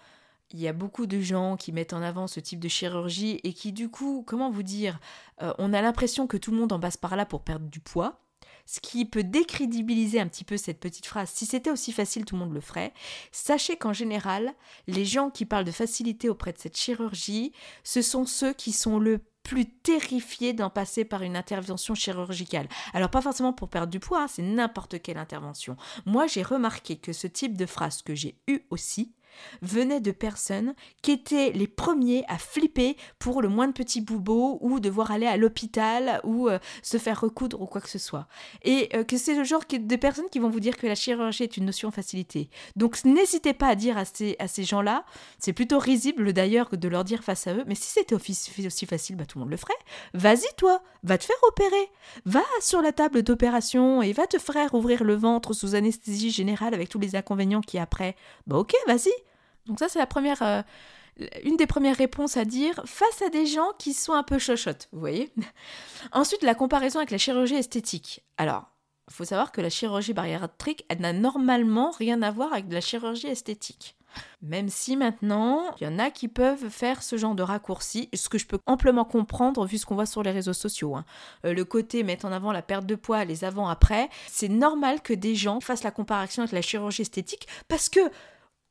il y a beaucoup de gens qui mettent en avant ce type de chirurgie et qui du coup, comment vous dire, euh, on a l'impression que tout le monde en passe par là pour perdre du poids, ce qui peut décrédibiliser un petit peu cette petite phrase. Si c'était aussi facile, tout le monde le ferait. Sachez qu'en général, les gens qui parlent de facilité auprès de cette chirurgie, ce sont ceux qui sont le plus terrifiés d'en passer par une intervention chirurgicale. Alors pas forcément pour perdre du poids, hein, c'est n'importe quelle intervention. Moi j'ai remarqué que ce type de phrase que j'ai eu aussi, venaient de personnes qui étaient les premiers à flipper pour le moindre petit boubot ou devoir aller à l'hôpital ou euh, se faire recoudre ou quoi que ce soit. Et euh, que c'est le genre de personnes qui vont vous dire que la chirurgie est une notion facilité. Donc n'hésitez pas à dire à ces, à ces gens-là, c'est plutôt risible d'ailleurs que de leur dire face à eux, mais si c'était aussi facile, bah, tout le monde le ferait. Vas-y toi, va te faire opérer. Va sur la table d'opération et va te faire ouvrir le ventre sous anesthésie générale avec tous les inconvénients qui après. Bah ok, vas-y, donc ça, c'est la première, euh, une des premières réponses à dire face à des gens qui sont un peu chochottes, vous voyez. Ensuite, la comparaison avec la chirurgie esthétique. Alors, il faut savoir que la chirurgie bariatrique, elle n'a normalement rien à voir avec de la chirurgie esthétique. Même si maintenant, il y en a qui peuvent faire ce genre de raccourci, ce que je peux amplement comprendre vu ce qu'on voit sur les réseaux sociaux. Hein. Euh, le côté mettre en avant la perte de poids, les avant-après, c'est normal que des gens fassent la comparaison avec la chirurgie esthétique parce que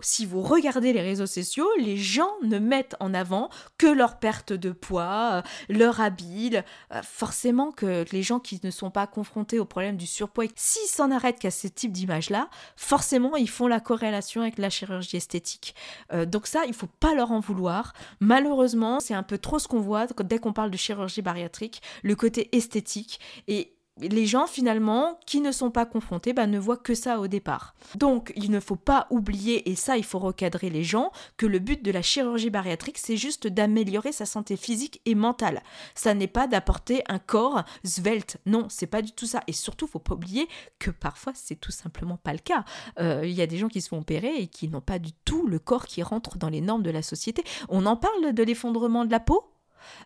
si vous regardez les réseaux sociaux, les gens ne mettent en avant que leur perte de poids, euh, leur habit. Euh, forcément que les gens qui ne sont pas confrontés au problème du surpoids, s'ils s'en arrêtent qu'à ce type d'image-là, forcément ils font la corrélation avec la chirurgie esthétique. Euh, donc ça, il faut pas leur en vouloir. Malheureusement, c'est un peu trop ce qu'on voit dès qu'on parle de chirurgie bariatrique, le côté esthétique. Et les gens finalement qui ne sont pas confrontés bah, ne voient que ça au départ. Donc il ne faut pas oublier, et ça il faut recadrer les gens, que le but de la chirurgie bariatrique c'est juste d'améliorer sa santé physique et mentale. Ça n'est pas d'apporter un corps svelte, non, c'est pas du tout ça. Et surtout faut pas oublier que parfois c'est tout simplement pas le cas. Euh, il y a des gens qui se font opérer et qui n'ont pas du tout le corps qui rentre dans les normes de la société. On en parle de l'effondrement de la peau?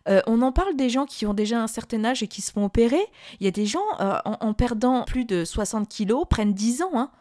Euh, on en parle des gens qui ont déjà un certain âge et qui se font opérer. Il y a des gens, euh, en, perdant plus de 60 kilos, prennent 10 ans. Hein.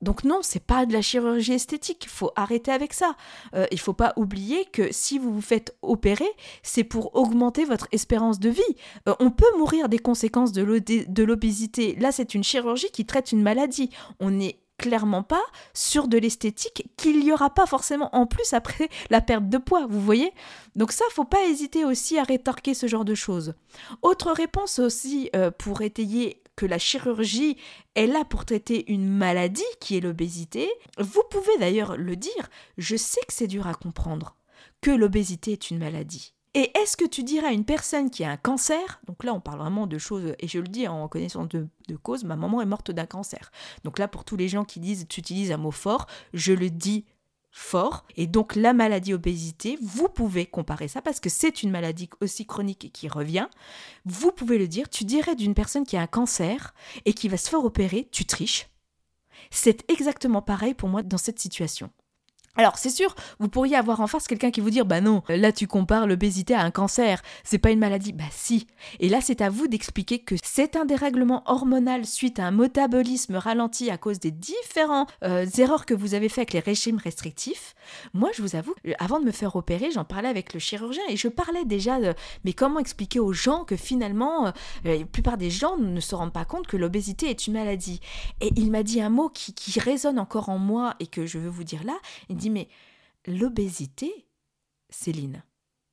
Donc non, c'est pas de la chirurgie esthétique, il faut arrêter avec ça. Euh, il faut pas oublier que si vous vous faites opérer, c'est pour augmenter votre espérance de vie. on peut mourir des conséquences de l'obésité. Là, c'est une chirurgie qui traite une maladie. On est clairement pas sur de l'esthétique qu'il n'y aura pas forcément en plus après la perte de poids, vous voyez? Donc ça, faut pas hésiter aussi à rétorquer ce genre de choses. Autre réponse aussi euh, pour étayer que la chirurgie est là pour traiter une maladie qui est l'obésité. Vous pouvez d'ailleurs le dire, je sais que c'est dur à comprendre, que l'obésité est une maladie. Et est-ce que tu dirais à une personne qui a un cancer, donc là on parle vraiment de choses, et je le dis en connaissance de, cause, ma maman est morte d'un cancer. Donc là pour tous les gens qui disent, tu utilises un mot fort, je le dis fort. Et donc la maladie obésité, vous pouvez comparer ça parce que c'est une maladie aussi chronique qui revient. Vous pouvez le dire, tu dirais d'une personne qui a un cancer et qui va se faire opérer, tu triches. C'est exactement pareil pour moi dans cette situation. Alors c'est sûr, vous pourriez avoir en face quelqu'un qui vous dire bah non, là tu compares l'obésité à un cancer, c'est pas une maladie. Bah si. Et là c'est à vous d'expliquer que c'est un dérèglement hormonal suite à un métabolisme ralenti à cause des différentes euh, erreurs que vous avez fait avec les régimes restrictifs. Moi je vous avoue, avant de me faire opérer, j'en parlais avec le chirurgien et je parlais déjà de mais comment expliquer aux gens que finalement euh, la plupart des gens ne se rendent pas compte que l'obésité est une maladie. Et il m'a dit un mot qui, qui résonne encore en moi et que je veux vous dire là. Il mais l'obésité, Céline,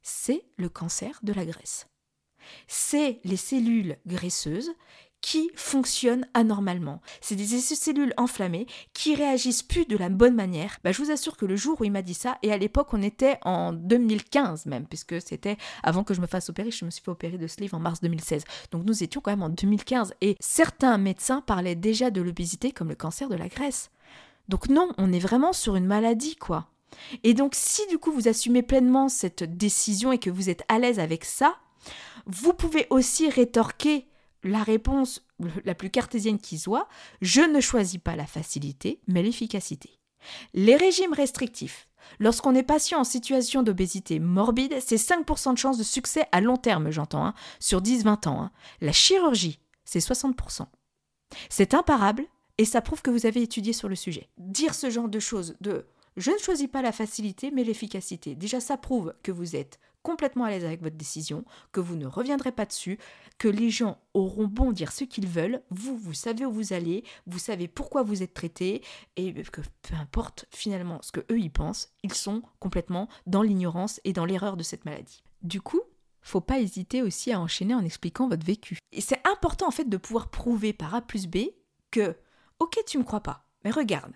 c'est le cancer de la graisse. C'est les cellules graisseuses qui fonctionnent anormalement. C'est des cellules enflammées qui réagissent plus de la bonne manière. Bah, je vous assure que le jour où il m'a dit ça, et à l'époque on était en 2015 même, puisque c'était avant que je me fasse opérer, je me suis fait opérer de sleeve en mars 2016. Donc nous étions quand même en 2015 et certains médecins parlaient déjà de l'obésité comme le cancer de la graisse. Donc non, on est vraiment sur une maladie quoi. Et donc si du coup vous assumez pleinement cette décision et que vous êtes à l'aise avec ça, vous pouvez aussi rétorquer la réponse la plus cartésienne qui soit, je ne choisis pas la facilité, mais l'efficacité. Les régimes restrictifs, lorsqu'on est patient en situation d'obésité morbide, c'est 5% de chance de succès à long terme, j'entends, hein, sur 10-20 ans. Hein. La chirurgie, c'est 60%. C'est imparable et ça prouve que vous avez étudié sur le sujet. Dire ce genre de choses, de je ne choisis pas la facilité mais l'efficacité, déjà ça prouve que vous êtes complètement à l'aise avec votre décision, que vous ne reviendrez pas dessus, que les gens auront bon dire ce qu'ils veulent, vous, vous savez où vous allez, vous savez pourquoi vous êtes traité, et que peu importe finalement ce que eux y pensent, ils sont complètement dans l'ignorance et dans l'erreur de cette maladie. Du coup, faut pas hésiter aussi à enchaîner en expliquant votre vécu. Et c'est important en fait de pouvoir prouver par A plus B que Ok, tu me crois pas, mais regarde.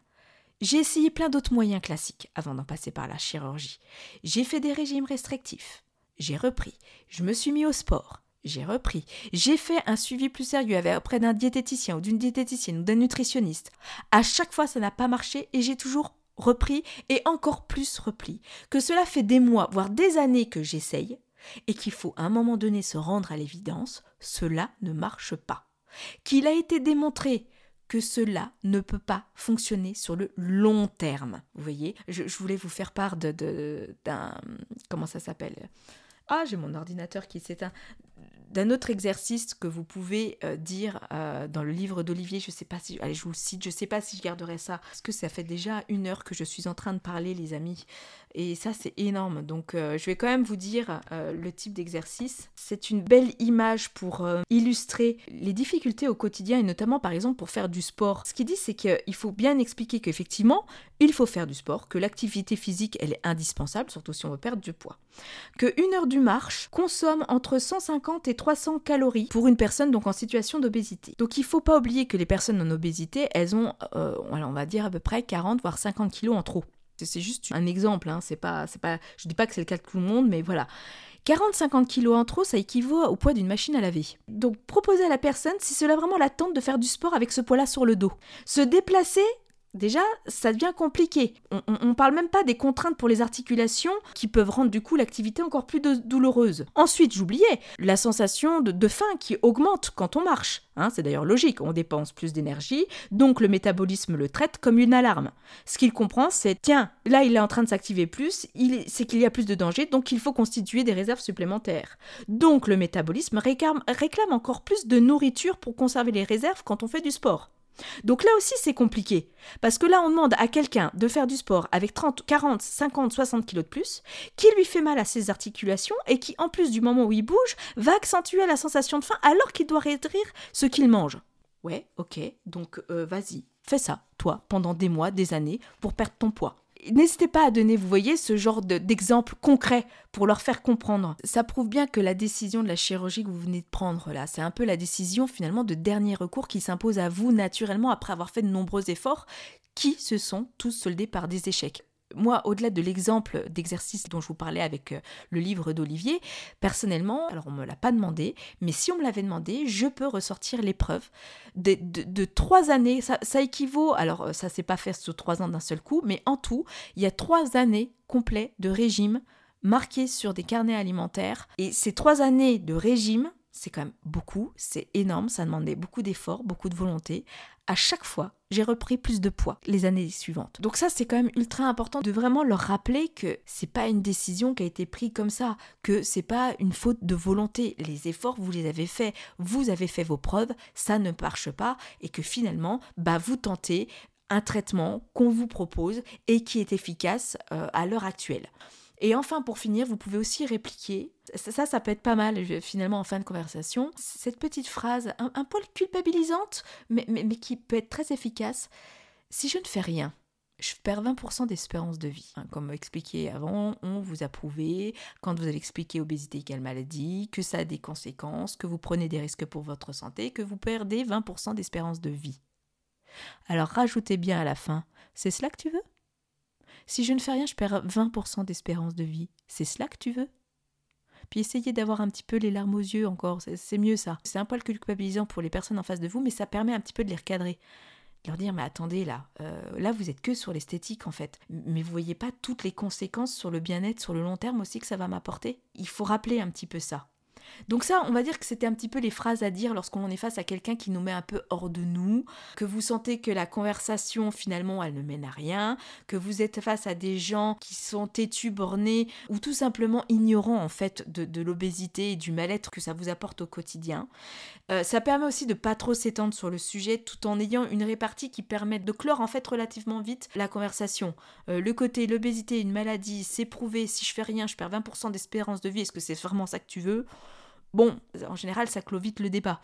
J'ai essayé plein d'autres moyens classiques avant d'en passer par la chirurgie. J'ai fait des régimes restrictifs. J'ai repris. Je me suis mis au sport. J'ai repris. J'ai fait un suivi plus sérieux auprès d'un diététicien ou d'une diététicienne ou d'un nutritionniste. À chaque fois, ça n'a pas marché et j'ai toujours repris et encore plus repris. Que cela fait des mois, voire des années que j'essaye et qu'il faut à un moment donné se rendre à l'évidence, cela ne marche pas. Qu'il a été démontré que cela ne peut pas fonctionner sur le long terme. Vous voyez, je, voulais vous faire part de, d'un... Comment ça s'appelle? Ah, j'ai mon ordinateur qui s'éteint. D'un autre exercice que vous pouvez euh, dire euh, dans le livre d'Olivier. Je sais pas si, allez, je vous cite, je sais pas si je garderai ça parce que ça fait déjà une heure que je suis en train de parler, les amis. Et ça, c'est énorme. Donc, euh, je vais quand même vous dire le type d'exercice. C'est une belle image pour illustrer les difficultés au quotidien et notamment, par exemple, pour faire du sport. Ce qu'il dit, c'est qu'il faut bien expliquer qu'effectivement, il faut faire du sport, que l'activité physique, elle est indispensable, surtout si on veut perdre du poids. Que une heure du marche consomme entre 150 et 300 calories pour une personne donc en situation d'obésité. Donc il faut pas oublier que les personnes en obésité, elles ont, euh, on va dire à peu près 40 voire 50 kilos en trop. C'est juste un exemple, hein. c'est pas, c'est pas, je dis pas que c'est le cas de tout le monde, mais voilà. 40-50 kilos en trop, ça équivaut au poids d'une machine à laver. Donc proposez à la personne si cela vraiment la tente de faire du sport avec ce poids-là sur le dos. Se déplacer Déjà, ça devient compliqué. On, ne parle même pas des contraintes pour les articulations qui peuvent rendre du coup l'activité encore plus douloureuse. Ensuite, j'oubliais la sensation de, faim qui augmente quand on marche. Hein, c'est d'ailleurs logique, on dépense plus d'énergie, donc le métabolisme le traite comme une alarme. Ce qu'il comprend, c'est tiens, là il est en train de s'activer plus, c'est qu'il y a plus de danger, donc il faut constituer des réserves supplémentaires. Donc le métabolisme réclame encore plus de nourriture pour conserver les réserves quand on fait du sport. Donc là aussi, c'est compliqué. Parce que là, on demande à quelqu'un de faire du sport avec 30, 40, 50, 60 kilos de plus, qui lui fait mal à ses articulations et qui, en plus du moment où il bouge, va accentuer la sensation de faim alors qu'il doit réduire ce qu'il mange. Ouais, ok, donc euh, vas-y, fais ça, toi, pendant des mois, des années, pour perdre ton poids. N'hésitez pas à donner, vous voyez, ce genre d'exemple concret pour leur faire comprendre. Ça prouve bien que la décision de la chirurgie que vous venez de prendre là, c'est un peu la décision finalement de dernier recours qui s'impose à vous naturellement après avoir fait de nombreux efforts qui se sont tous soldés par des échecs moi, au-delà de l'exemple d'exercice dont je vous parlais avec euh, le livre d'Olivier, personnellement, alors on ne me l'a pas demandé, mais si on me l'avait demandé, je peux ressortir l'épreuve de, de, trois années. Ça, équivaut, alors euh, ça s'est pas fait sur trois ans d'un seul coup, mais en tout, il y a trois années complets de régime marqués sur des carnets alimentaires. Et ces trois années de régime, c'est quand même beaucoup, c'est énorme, ça demandait beaucoup d'efforts, beaucoup de volonté. À chaque fois, j'ai repris plus de poids les années suivantes. Donc ça, c'est quand même ultra important de vraiment leur rappeler que c'est pas une décision qui a été prise comme ça, que c'est pas une faute de volonté. Les efforts, vous les avez faits, vous avez fait vos preuves, ça ne marche pas et que finalement, bah vous tentez un traitement qu'on vous propose et qui est efficace euh, à l'heure actuelle. Et enfin, pour finir, vous pouvez aussi répliquer. Ça, ça peut être pas mal finalement en fin de conversation. Cette petite phrase, un, poil culpabilisante, mais, mais, mais, qui peut être très efficace. Si je ne fais rien, je perds 20% d'espérance de vie. Hein, comme expliqué avant, on vous a prouvé, quand vous avez expliqué obésité quelle maladie, que ça a des conséquences, que vous prenez des risques pour votre santé, que vous perdez 20% d'espérance de vie. Alors rajoutez bien à la fin, c'est cela que tu veux? Si je ne fais rien, je perds 20% d'espérance de vie. C'est cela que tu veux? Puis essayez d'avoir un petit peu les larmes aux yeux encore, c'est mieux ça. C'est un poil culpabilisant pour les personnes en face de vous, mais ça permet un petit peu de les recadrer. De leur dire, mais attendez là, euh, là vous êtes que sur l'esthétique en fait, mais vous voyez pas toutes les conséquences sur le bien-être, sur le long terme aussi que ça va m'apporter? Il faut rappeler un petit peu ça. Donc ça, on va dire que c'était un petit peu les phrases à dire lorsqu'on est face à quelqu'un qui nous met un peu hors de nous, que vous sentez que la conversation finalement elle ne mène à rien, que vous êtes face à des gens qui sont têtus, bornés ou tout simplement ignorants en fait de, l'obésité et du mal-être que ça vous apporte au quotidien. Euh, ça permet aussi de pas trop s'étendre sur le sujet tout en ayant une répartie qui permet de clore en fait relativement vite la conversation. Euh, le côté l'obésité, une maladie, c'est prouvé, si je fais rien, je perds 20% d'espérance de vie, est-ce que c'est vraiment ça que tu veux? Bon, en général, ça clôt vite le débat.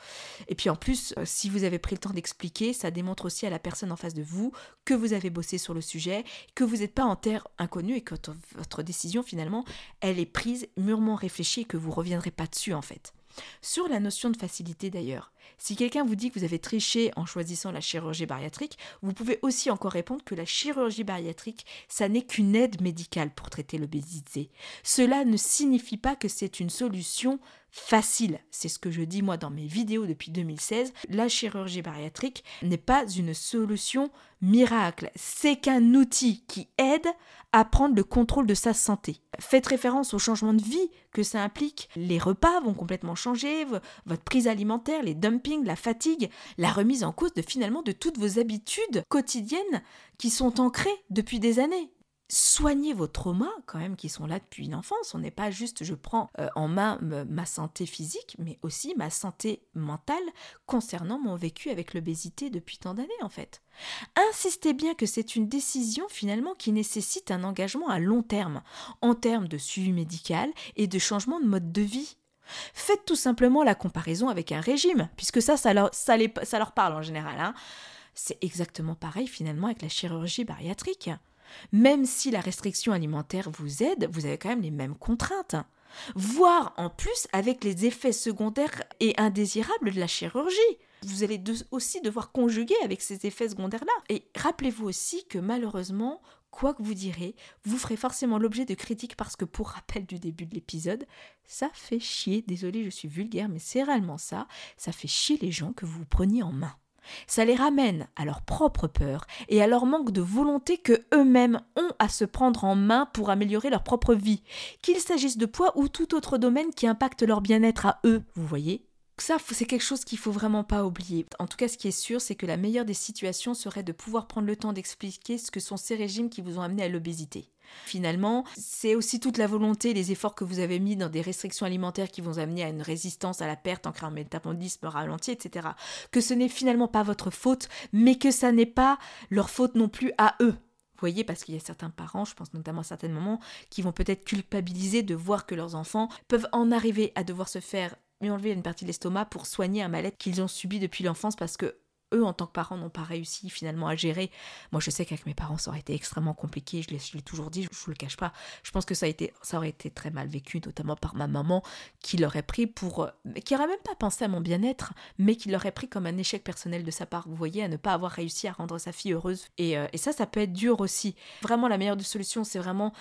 Et puis en plus, euh, si vous avez pris le temps d'expliquer, ça démontre aussi à la personne en face de vous que vous avez bossé sur le sujet, que vous n'êtes pas en terre inconnue et que votre décision, finalement, elle est prise, mûrement réfléchie et que vous ne reviendrez pas dessus, en fait. Sur la notion de facilité d'ailleurs, si quelqu'un vous dit que vous avez triché en choisissant la chirurgie bariatrique, vous pouvez aussi encore répondre que la chirurgie bariatrique, ça n'est qu'une aide médicale pour traiter l'obésité. Cela ne signifie pas que c'est une solution facile. C'est ce que je dis moi dans mes vidéos depuis 2016. La chirurgie bariatrique n'est pas une solution miracle. C'est qu'un outil qui aide à prendre le contrôle de sa santé. Faites référence au changement de vie que ça implique. Les repas vont complètement changer, votre prise alimentaire, les dumpings, la fatigue, la remise en cause de finalement de toutes vos habitudes quotidiennes qui sont ancrées depuis des années. Soignez vos traumas quand même qui sont là depuis l'enfance. On n'est pas juste je prends euh, en main ma santé physique, mais aussi ma santé mentale concernant mon vécu avec l'obésité depuis tant d'années en fait. Insistez bien que c'est une décision finalement qui nécessite un engagement à long terme, en termes de suivi médical et de changement de mode de vie. Faites tout simplement la comparaison avec un régime, puisque ça, ça leur, parle en général. Hein. C'est exactement pareil finalement avec la chirurgie bariatrique. Même si la restriction alimentaire vous aide, vous avez quand même les mêmes contraintes. Voire en plus avec les effets secondaires et indésirables de la chirurgie. Vous allez aussi devoir conjuguer avec ces effets secondaires-là. Et rappelez-vous aussi que malheureusement, quoi que vous direz, vous ferez forcément l'objet de critiques parce que, pour rappel du début de l'épisode, ça fait chier, désolé je suis vulgaire, mais c'est réellement ça, ça fait chier les gens que vous vous preniez en main. Ça les ramène à leur propre peur et à leur manque de volonté que eux-mêmes ont à se prendre en main pour améliorer leur propre vie, qu'il s'agisse de poids ou tout autre domaine qui impacte leur bien-être à eux, vous voyez ça, c'est quelque chose qu'il faut vraiment pas oublier. En tout cas, ce qui est sûr, c'est que la meilleure des situations serait de pouvoir prendre le temps d'expliquer ce que sont ces régimes qui vous ont amené à l'obésité. Finalement, c'est aussi toute la volonté, les efforts que vous avez mis dans des restrictions alimentaires qui vont amener à une résistance à la perte en créant un métabolisme ralenti, etc. Que ce n'est finalement pas votre faute, mais que ça n'est pas leur faute non plus à eux. Vous voyez, parce qu'il y a certains parents, je pense notamment à certains moments, qui vont peut-être culpabiliser de voir que leurs enfants peuvent en arriver à devoir se faire enlever une partie de l'estomac pour soigner un mal-être qu'ils ont subi depuis l'enfance parce que eux, en tant que parents, n'ont pas réussi finalement à gérer. Moi, je sais qu'avec mes parents, ça aurait été extrêmement compliqué. Je l'ai toujours dit, je ne le cache pas. Je pense que ça, a été, ça aurait été très mal vécu, notamment par ma maman, qui l'aurait pris pour. Euh, qui n'aurait même pas pensé à mon bien-être, mais qui l'aurait pris comme un échec personnel de sa part. Vous voyez, à ne pas avoir réussi à rendre sa fille heureuse. Et, euh, et ça, ça peut être dur aussi. Vraiment, la meilleure des solutions, c'est vraiment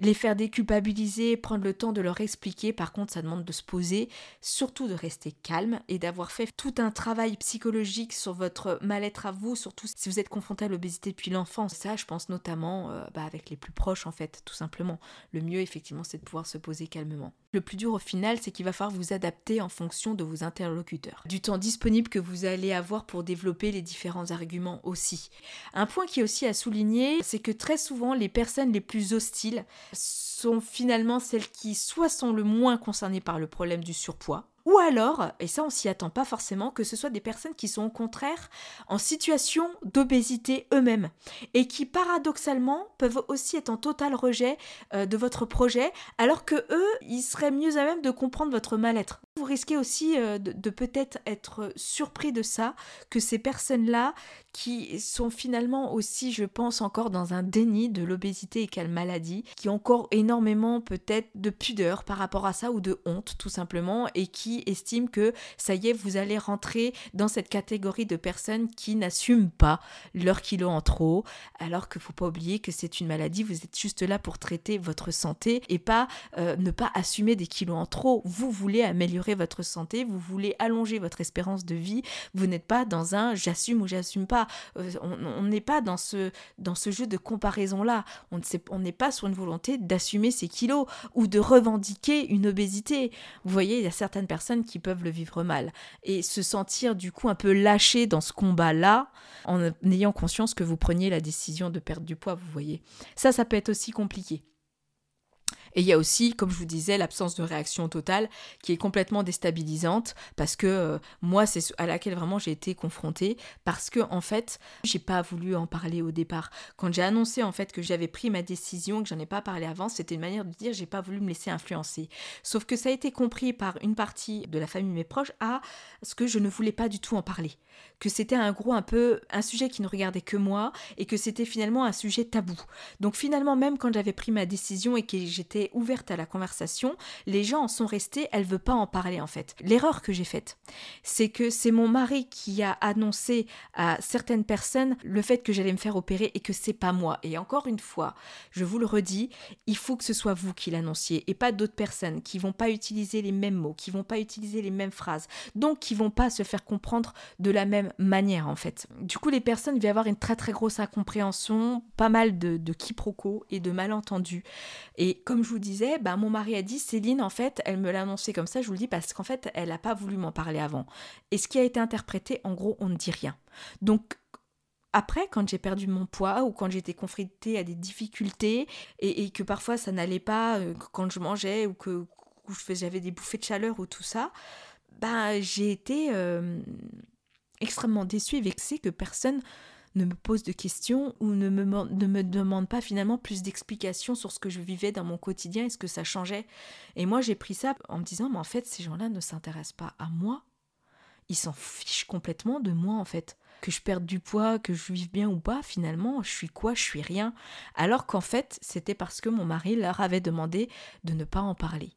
les faire déculpabiliser, prendre le temps de leur expliquer. Par contre, ça demande de se poser, surtout de rester calme et d'avoir fait tout un travail psychologique sur votre mal-être à vous, surtout si vous êtes confronté à l'obésité depuis l'enfance. Ça, je pense notamment euh, bah, avec les plus proches, en fait, tout simplement. Le mieux, effectivement, c'est de pouvoir se poser calmement. Le plus dur au final, c'est qu'il va falloir vous adapter en fonction de vos interlocuteurs. Du temps disponible que vous allez avoir pour développer les différents arguments aussi. Un point qui est aussi à souligner, c'est que très souvent, les personnes les plus hostiles sont finalement celles qui soit sont le moins concernées par le problème du surpoids, ou alors, et ça on s'y attend pas forcément, que ce soit des personnes qui sont au contraire en situation d'obésité eux-mêmes et qui paradoxalement peuvent aussi être en total rejet euh, de votre projet alors que eux, ils seraient mieux à même de comprendre votre mal-être. Vous risquez aussi euh, de, peut-être être surpris de ça, que ces personnes-là, qui sont finalement aussi, je pense, encore dans un déni de l'obésité et quelle maladie, qui ont encore énormément peut-être de pudeur par rapport à ça ou de honte tout simplement, et qui estiment que ça y est, vous allez rentrer dans cette catégorie de personnes qui n'assument pas leurs kilos en trop, alors qu'il ne faut pas oublier que c'est une maladie, vous êtes juste là pour traiter votre santé et pas euh, ne pas assumer des kilos en trop. Vous voulez améliorer votre santé, vous voulez allonger votre espérance de vie, vous n'êtes pas dans un j'assume ou j'assume pas. Euh, on n'est pas dans ce, dans ce jeu de comparaison-là. On n'est pas sur une volonté d'assumer ses kilos ou de revendiquer une obésité. Vous voyez, il y a certaines personnes qui peuvent le vivre mal et se sentir du coup un peu lâché dans ce combat-là en ayant conscience que vous preniez la décision de perdre du poids, vous voyez. Ça, ça peut être aussi compliqué. Et il y a aussi, comme je vous disais, l'absence de réaction totale qui est complètement déstabilisante parce que euh, moi, c'est à laquelle vraiment j'ai été confrontée parce que en fait, j'ai pas voulu en parler au départ. Quand j'ai annoncé en fait que j'avais pris ma décision, que j'en ai pas parlé avant, c'était une manière de dire j'ai pas voulu me laisser influencer. Sauf que ça a été compris par une partie de la famille mes proches à ce que je ne voulais pas du tout en parler, que c'était un gros un peu un sujet qui ne regardait que moi et que c'était finalement un sujet tabou. Donc finalement même quand j'avais pris ma décision et que j'étais ouverte à la conversation, les gens en sont restés, elle veut pas en parler en fait. L'erreur que j'ai faite, c'est que c'est mon mari qui a annoncé à certaines personnes le fait que j'allais me faire opérer et que c'est pas moi. Et encore une fois, je vous le redis, il faut que ce soit vous qui l'annonciez et pas d'autres personnes qui vont pas utiliser les mêmes mots, qui vont pas utiliser les mêmes phrases, donc qui vont pas se faire comprendre de la même manière en fait. Du coup, les personnes vont avoir une très très grosse incompréhension, pas mal de, de quiproquos et de malentendus. Et comme je je vous disais, bah, mon mari a dit, Céline, en fait, elle me l'a annoncé comme ça, je vous le dis parce qu'en fait, elle n'a pas voulu m'en parler avant. Et ce qui a été interprété, en gros, on ne dit rien. Donc, Après, quand j'ai perdu mon poids ou quand j'étais confrontée à des difficultés et, que parfois ça n'allait pas euh, quand je mangeais ou que j'avais des bouffées de chaleur ou tout ça, ben, j'ai été euh, extrêmement déçue et vexée que personne ne me pose de questions ou ne me, ne me demande pas finalement plus d'explications sur ce que je vivais dans mon quotidien et ce que ça changeait. Et moi, j'ai pris ça en me disant, mais en fait, ces gens-là ne s'intéressent pas à moi. Ils s'en fichent complètement de moi, en fait. Que je perde du poids, que je vive bien ou pas, finalement, je suis quoi Je suis rien. Alors qu'en fait, c'était parce que mon mari leur avait demandé de ne pas en parler.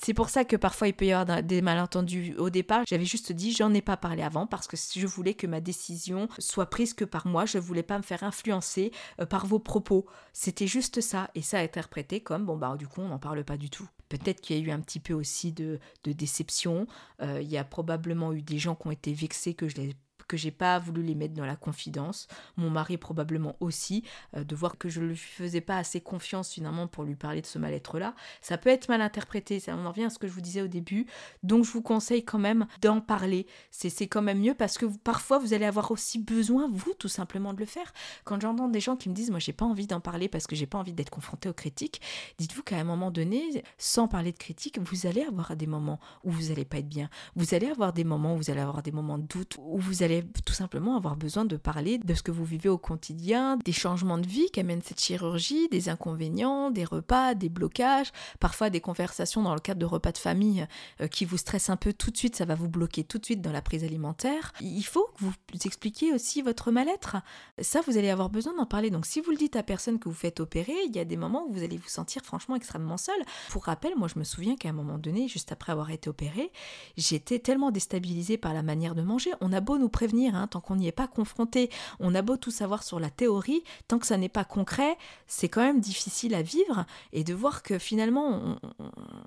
C'est pour ça que parfois il peut y avoir des malentendus au départ. J'avais juste dit j'en ai pas parlé avant parce que je voulais que ma décision soit prise que par moi. Je voulais pas me faire influencer euh, par vos propos. C'était juste ça et ça a été interprété comme bon bah du coup on n'en parle pas du tout. Peut-être qu'il y a eu un petit peu aussi de, déception. Euh, il y a probablement eu des gens qui ont été vexés que je les que j'ai pas voulu les mettre dans la confidence. Mon mari probablement aussi, euh, de voir que je ne lui faisais pas assez confiance finalement pour lui parler de ce mal-être-là. Ça peut être mal interprété, ça en revient à ce que je vous disais au début. Donc je vous conseille quand même d'en parler. C'est quand même mieux parce que parfois vous allez avoir aussi besoin, vous, tout simplement de le faire. Quand j'entends des gens qui me disent, moi j'ai pas envie d'en parler parce que j'ai pas envie d'être confronté aux critiques, dites-vous qu'à un moment donné, sans parler de critiques, vous allez avoir des moments où vous n'allez pas être bien. Vous allez avoir des moments où vous allez avoir des moments de doute, où vous allez tout simplement avoir besoin de parler de ce que vous vivez au quotidien, des changements de vie qu'amène cette chirurgie, des inconvénients, des repas, des blocages, parfois des conversations dans le cadre de repas de famille euh, qui vous stressent un peu tout de suite, ça va vous bloquer tout de suite dans la prise alimentaire. Il faut que vous expliquiez aussi votre mal-être. Ça, vous allez avoir besoin d'en parler. Donc si vous le dites à personne que vous faites opérer, il y a des moments où vous allez vous sentir franchement extrêmement seul. Pour rappel, moi je me souviens qu'à un moment donné, juste après avoir été opérée, j'étais tellement déstabilisée par la manière de manger. On a beau nous prévenir Hein, tant qu'on n'y est pas confronté. On a beau tout savoir sur la théorie, tant que ça n'est pas concret, c'est quand même difficile à vivre et de voir que finalement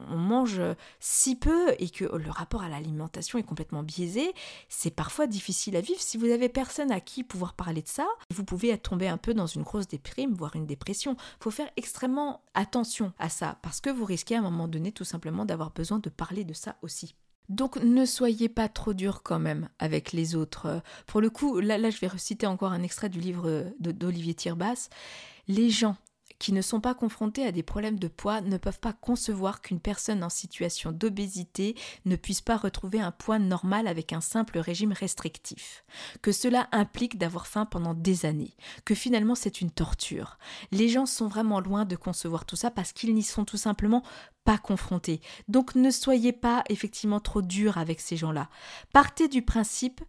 on, mange si peu et que le rapport à l'alimentation est complètement biaisé, c'est parfois difficile à vivre. Si vous avez personne à qui pouvoir parler de ça, vous pouvez tomber un peu dans une grosse déprime, voire une dépression. Il faut faire extrêmement attention à ça parce que vous risquez à un moment donné tout simplement d'avoir besoin de parler de ça aussi. Donc ne soyez pas trop dur quand même avec les autres. Pour le coup, là, je vais reciter encore un extrait du livre d'Olivier Tirbas. Les gens qui ne sont pas confrontés à des problèmes de poids ne peuvent pas concevoir qu'une personne en situation d'obésité ne puisse pas retrouver un poids normal avec un simple régime restrictif, que cela implique d'avoir faim pendant des années, que finalement c'est une torture. Les gens sont vraiment loin de concevoir tout ça parce qu'ils n'y sont tout simplement pas confrontés. Donc ne soyez pas effectivement trop dur avec ces gens-là. Partez du principe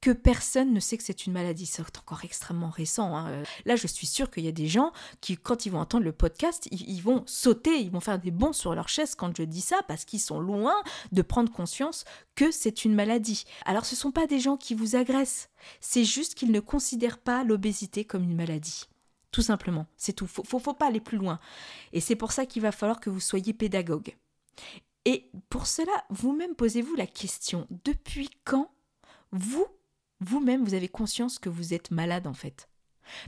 que personne ne sait que c'est une maladie. C'est encore extrêmement récent. Hein. Là, je suis sûre qu'il y a des gens qui, quand ils vont entendre le podcast, ils, vont sauter, ils vont faire des bons sur leur chaise quand je dis ça, parce qu'ils sont loin de prendre conscience que c'est une maladie. Alors, ce ne sont pas des gens qui vous agressent, c'est juste qu'ils ne considèrent pas l'obésité comme une maladie. Tout simplement, c'est tout. Faut, faut, faut pas aller plus loin. Et c'est pour ça qu'il va falloir que vous soyez pédagogue. Et pour cela, vous-même posez-vous la question depuis quand vous vous-même, vous avez conscience que vous êtes malade en fait.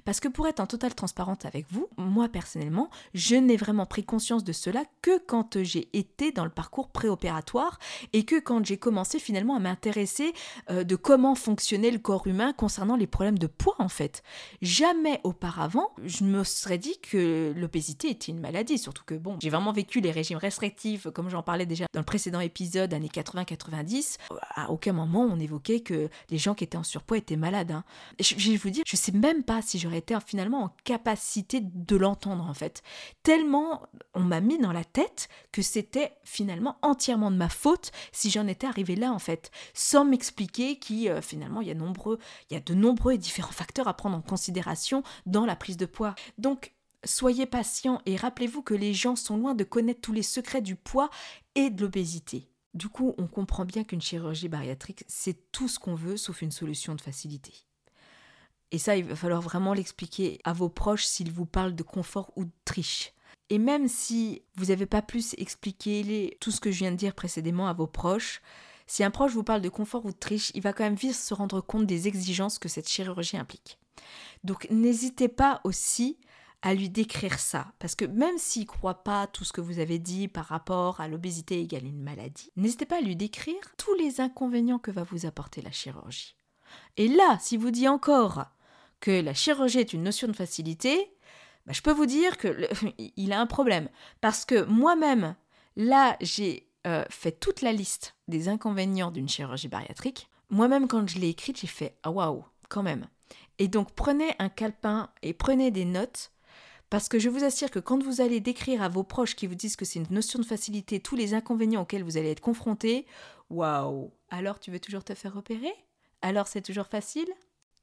Parce que pour être en totale transparente avec vous, moi personnellement, je n'ai vraiment pris conscience de cela que quand j'ai été dans le parcours préopératoire et que quand j'ai commencé finalement à m'intéresser euh, de comment fonctionnait le corps humain concernant les problèmes de poids en fait. Jamais auparavant, je me serais dit que l'obésité était une maladie, surtout que bon, j'ai vraiment vécu les régimes restrictifs, comme j'en parlais déjà dans le précédent épisode, années 80-90. À aucun moment on évoquait que les gens qui étaient en surpoids étaient malades. Hein. Je, vais vous dire, je sais même pas si si j'aurais été finalement en capacité de l'entendre en fait. Tellement on m'a mis dans la tête que c'était finalement entièrement de ma faute si j'en étais arrivé là en fait, sans m'expliquer qu'il euh, finalement y a nombreux, il y a de nombreux et différents facteurs à prendre en considération dans la prise de poids. Donc Soyez patient et rappelez-vous que les gens sont loin de connaître tous les secrets du poids et de l'obésité. Du coup, on comprend bien qu'une chirurgie bariatrique, c'est tout ce qu'on veut sauf une solution de facilité. Et ça, il va falloir vraiment l'expliquer à vos proches s'ils vous parlent de confort ou de triche. Et même si vous n'avez pas plus expliqué tout ce que je viens de dire précédemment à vos proches, si un proche vous parle de confort ou de triche, il va quand même vite se rendre compte des exigences que cette chirurgie implique. Donc n'hésitez pas aussi à lui décrire ça, parce que même s'il ne croit pas tout ce que vous avez dit par rapport à l'obésité égale une maladie, n'hésitez pas à lui décrire tous les inconvénients que va vous apporter la chirurgie. Et là, si vous dit encore que la chirurgie est une notion de facilité, bah, je peux vous dire que a un problème. Parce que moi-même, là, j'ai euh, fait toute la liste des inconvénients d'une chirurgie bariatrique. Moi-même, quand je l'ai écrite, j'ai fait ah waouh, quand même. Et donc, prenez un calepin et prenez des notes. Parce que je vous assure que quand vous allez décrire à vos proches qui vous disent que c'est une notion de facilité tous les inconvénients auxquels vous allez être confrontés, waouh Alors tu veux toujours te faire opérer Alors c'est toujours facile?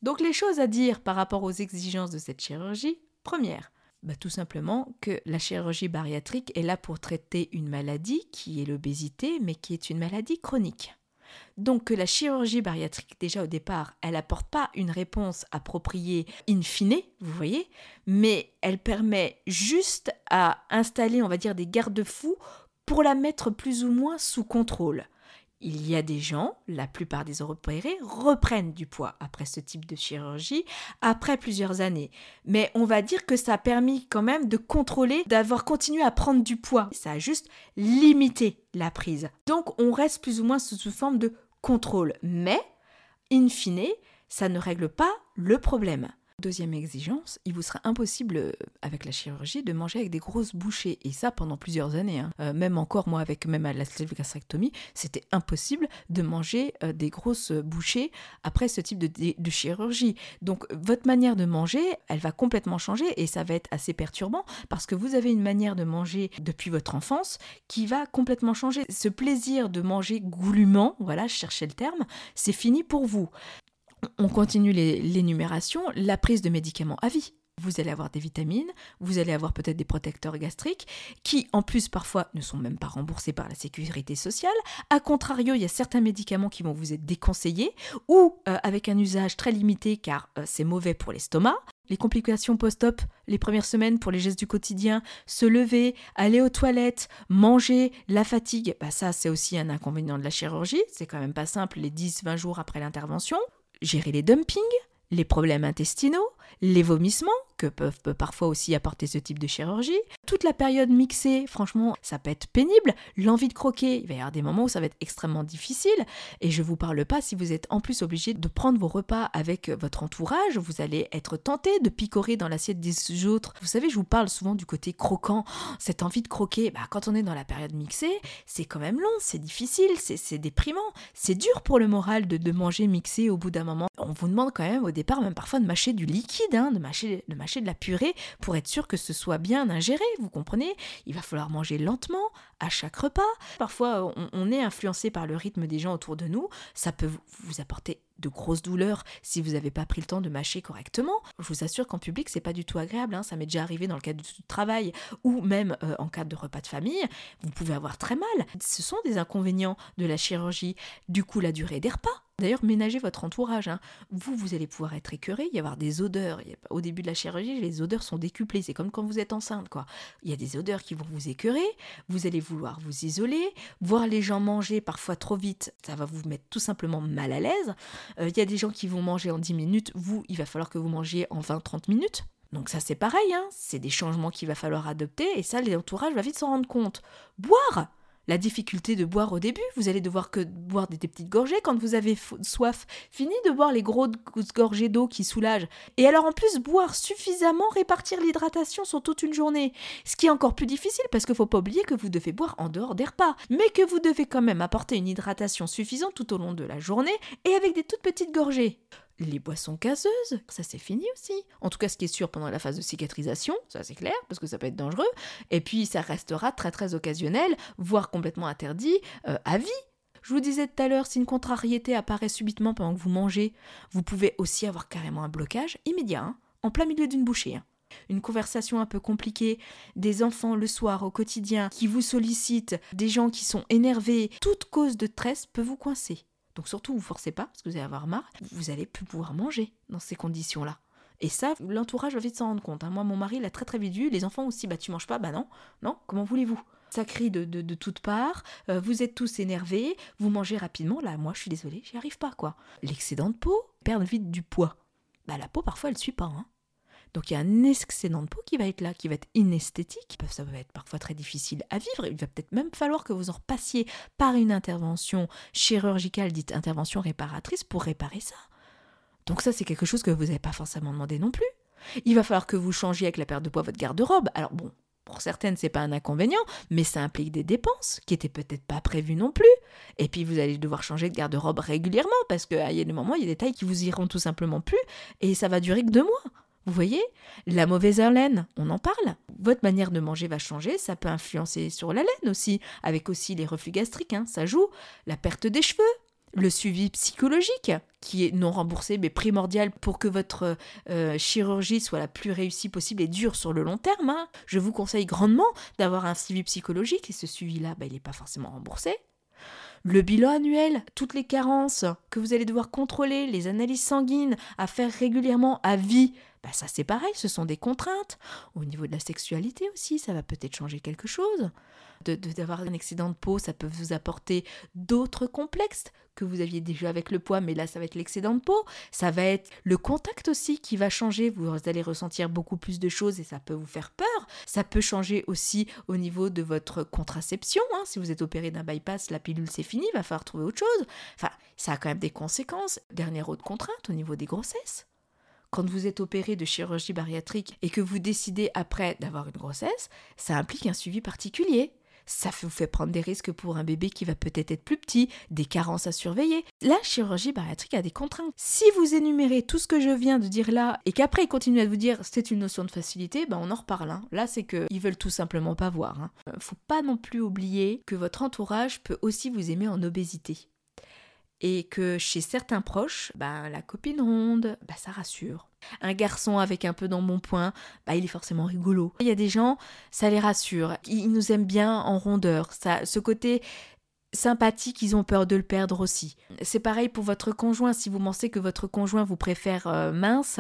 Donc les choses à dire par rapport aux exigences de cette chirurgie, première, bah, tout simplement que la chirurgie bariatrique est là pour traiter une maladie qui est l'obésité, mais qui est une maladie chronique. Donc que la chirurgie bariatrique, déjà au départ, elle n'apporte pas une réponse appropriée in fine, vous voyez, mais elle permet juste à installer, on va dire, des garde-fous pour la mettre plus ou moins sous contrôle il y a des gens, la plupart des opérés, reprennent du poids après ce type de chirurgie, après plusieurs années. Mais on va dire que ça a permis quand même de contrôler, d'avoir continué à prendre du poids. Ça a juste limité la prise. Donc on reste plus ou moins sous, sous forme de contrôle. Mais, in fine, ça ne règle pas le problème. Deuxième exigence, il vous sera impossible euh, avec la chirurgie de manger avec des grosses bouchées et ça pendant plusieurs années. Hein. Euh, même encore moi avec même à la gastrectomie, c'était impossible de manger euh, des grosses bouchées après ce type de, de, chirurgie. Donc votre manière de manger, elle va complètement changer et ça va être assez perturbant parce que vous avez une manière de manger depuis votre enfance qui va complètement changer. Ce plaisir de manger goulûment, voilà, je cherchais le terme, c'est fini pour vous on continue l'énumération, la prise de médicaments à vie. Vous allez avoir des vitamines, vous allez avoir peut-être des protecteurs gastriques, qui en plus parfois ne sont même pas remboursés par la sécurité sociale. A contrario, il y a certains médicaments qui vont vous être déconseillés, ou euh, avec un usage très limité car euh, c'est mauvais pour l'estomac. Les complications post-op, les premières semaines pour les gestes du quotidien, se lever, aller aux toilettes, manger, la fatigue, bah ça c'est aussi un inconvénient de la chirurgie, c'est quand même pas simple les 10-20 jours après l'intervention gérer les dumpings, les problèmes intestinaux, les vomissements, que peuvent parfois aussi apporter ce type de chirurgie. Toute la période mixée, franchement, ça peut être pénible. L'envie de croquer, il va y avoir des moments où ça va être extrêmement difficile. Et je ne vous parle pas si vous êtes en plus obligé de prendre vos repas avec votre entourage, vous allez être tenté de picorer dans l'assiette des autres. Vous savez, je vous parle souvent du côté croquant, cette envie de croquer. Bah, quand on est dans la période mixée, c'est quand même long, c'est difficile, c'est déprimant, c'est dur pour le moral de, de manger mixé au bout d'un moment. On vous demande quand même au départ, même parfois, de mâcher du liquide, hein, de, mâcher, de mâcher de la purée pour être sûr que ce soit bien ingéré, vous comprenez? Il va falloir manger lentement à chaque repas. Parfois, on, est influencé par le rythme des gens autour de nous. Ça peut vous apporter de grosses douleurs si vous n'avez pas pris le temps de mâcher correctement. Je vous assure qu'en public, c'est pas du tout agréable. Hein. Ça m'est déjà arrivé dans le cadre du travail ou même euh, en cadre de repas de famille. Vous pouvez avoir très mal. Ce sont des inconvénients de la chirurgie. Du coup, la durée des repas. D'ailleurs, ménagez votre entourage. Hein. Vous, vous allez pouvoir être écœuré, y avoir des odeurs. Au début de la chirurgie, les odeurs sont décuplées. C'est comme quand vous êtes enceinte, quoi. Il y a des odeurs qui vont vous écœurer. Vous allez vouloir vous isoler. Voir les gens manger parfois trop vite, ça va vous mettre tout simplement mal à l'aise. Euh, il y a des gens qui vont manger en 10 minutes. Vous, il va falloir que vous mangiez en 20-30 minutes. Donc ça c'est pareil, hein. c'est des changements qu'il va falloir adopter et ça l'entourage va vite s'en rendre compte. Boire la difficulté de boire au début. Vous allez devoir que boire des, petites gorgées quand vous avez soif. Fini de boire les grosses gorgées d'eau qui soulagent. Et alors en plus, boire suffisamment, répartir l'hydratation sur toute une journée. Ce qui est encore plus difficile parce qu'il ne faut pas oublier que vous devez boire en dehors des repas. Mais que vous devez quand même apporter une hydratation suffisante tout au long de la journée et avec des toutes petites gorgées les boissons gazeuses, ça c'est fini aussi. En tout cas, ce qui est sûr pendant la phase de cicatrisation, ça c'est clair, parce que ça peut être dangereux. Et puis, ça restera très très occasionnel, voire complètement interdit euh, à vie. Je vous disais tout à l'heure, si une contrariété apparaît subitement pendant que vous mangez, vous pouvez aussi avoir carrément un blocage immédiat, hein, en plein milieu d'une bouchée. Hein. Une conversation un peu compliquée, des enfants le soir au quotidien qui vous sollicitent, des gens qui sont énervés, toute cause de stress peut vous coincer. Donc surtout, vous forcez pas, parce que vous allez avoir marre, vous allez plus pouvoir manger dans ces conditions-là. Et ça, l'entourage va vite s'en rendre compte. Hein. Moi, mon mari l'a très très vite vu. Les enfants aussi, bah tu manges pas, bah non, non, comment voulez-vous? Ça crie de, de, toutes parts, euh, vous êtes tous énervés, vous mangez rapidement, là, moi je suis désolée, j'y arrive pas, quoi. L'excédent de peau, perdre vite du poids. Bah la peau, parfois, elle suit pas, hein. Donc il y a un excédent de peau qui va être là, qui va être inesthétique. Ça va être parfois très difficile à vivre. Il va peut-être même falloir que vous en repassiez par une intervention chirurgicale, dite intervention réparatrice, pour réparer ça. Donc ça, c'est quelque chose que vous n'avez pas forcément demandé non plus. Il va falloir que vous changiez avec la perte de poids votre garde-robe. Alors bon, pour certaines, c'est pas un inconvénient, mais ça implique des dépenses qui étaient peut-être pas prévues non plus. Et puis vous allez devoir changer de garde-robe régulièrement parce qu'il y a des moments, il y a des tailles qui vous iront tout simplement plus et ça va durer que deux mois. Vous voyez La mauvaise haleine, on en parle. Votre manière de manger va changer, ça peut influencer sur la laine aussi, avec aussi les reflux gastriques, hein, ça joue. La perte des cheveux, le suivi psychologique, qui est non remboursé mais primordial pour que votre euh, chirurgie soit la plus réussie possible et dure sur le long terme. Hein. Je vous conseille grandement d'avoir un suivi psychologique et ce suivi-là, bah, il n'est pas forcément remboursé. Le bilan annuel, toutes les carences que vous allez devoir contrôler, les analyses sanguines à faire régulièrement à vie, bah ça c'est pareil, ce sont des contraintes. Au niveau de la sexualité aussi, ça va peut-être changer quelque chose d'avoir un excédent de peau, ça peut vous apporter d'autres complexes que vous aviez déjà avec le poids, mais là, ça va être l'excédent de peau. Ça va être le contact aussi qui va changer. Vous allez ressentir beaucoup plus de choses et ça peut vous faire peur. Ça peut changer aussi au niveau de votre contraception. Hein. Si vous êtes opéré d'un bypass, la pilule, c'est fini, il va falloir trouver autre chose. Enfin, ça a quand même des conséquences. Dernière autre contrainte au niveau des grossesses quand vous êtes opéré de chirurgie bariatrique et que vous décidez après d'avoir une grossesse, ça implique un suivi particulier ça vous fait prendre des risques pour un bébé qui va peut-être être plus petit, des carences à surveiller. La chirurgie bariatrique a des contraintes. Si vous énumérez tout ce que je viens de dire là et qu'après ils continuent à vous dire c'est une notion de facilité, ben on en reparle. Hein. Là, c'est qu'ils veulent tout simplement pas voir. Hein. Euh, faut pas non plus oublier que votre entourage peut aussi vous aimer en obésité et que chez certains proches, bah, la copine ronde, bah, ça rassure. Un garçon avec un peu d'embonpoint, bah, il est forcément rigolo. Il y a des gens, ça les rassure. Ils nous aiment bien en rondeur. Ça, ce côté sympathique, ils ont peur de le perdre aussi. C'est pareil pour votre conjoint. Si vous pensez que votre conjoint vous préfère euh, mince,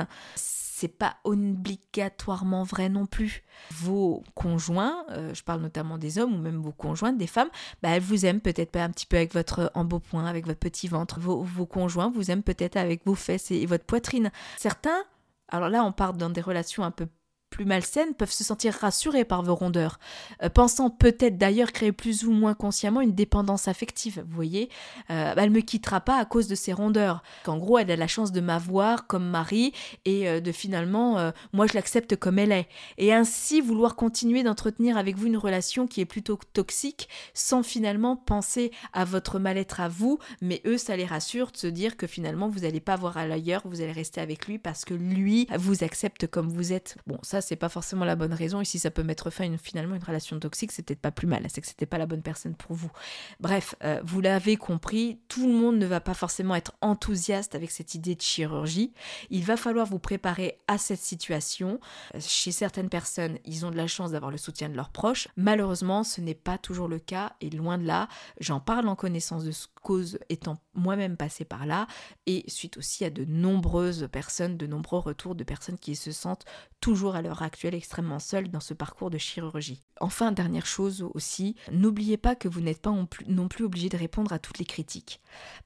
c'est pas obligatoirement vrai non plus. Vos conjoints, euh, je parle notamment des hommes ou même vos conjointes, des femmes, bah, elles vous aiment peut-être pas un petit peu avec votre embonpoint, avec votre petit ventre. Vos, vos conjoints vous aiment peut-être avec vos fesses et votre poitrine. Certains, alors là on part dans des relations un peu plus malsaines peuvent se sentir rassurées par vos rondeurs, euh, pensant peut-être d'ailleurs créer plus ou moins consciemment une dépendance affective. Vous voyez, euh, elle me quittera pas à cause de ses rondeurs. Qu'en gros, elle a la chance de m'avoir comme mari et euh, de finalement, euh, moi je l'accepte comme elle est. Et ainsi vouloir continuer d'entretenir avec vous une relation qui est plutôt toxique, sans finalement penser à votre mal-être à vous, mais eux, ça les rassure de se dire que finalement vous n'allez pas voir à l'ailleurs, vous allez rester avec lui parce que lui vous accepte comme vous êtes. Bon, ça c'est pas forcément la bonne raison. Et si ça peut mettre fin une, finalement une relation toxique, c'est peut-être pas plus mal. C'est que c'était pas la bonne personne pour vous. Bref, euh, vous l'avez compris, tout le monde ne va pas forcément être enthousiaste avec cette idée de chirurgie. Il va falloir vous préparer à cette situation. Euh, chez certaines personnes, ils ont de la chance d'avoir le soutien de leurs proches. Malheureusement, ce n'est pas toujours le cas et loin de là. J'en parle en connaissance de cause étant moi-même passé par là et suite aussi à de nombreuses personnes, de nombreux retours de personnes qui se sentent toujours à l'heure actuelle extrêmement seules dans ce parcours de chirurgie. Enfin, dernière chose aussi, n'oubliez pas que vous n'êtes pas non plus obligé de répondre à toutes les critiques.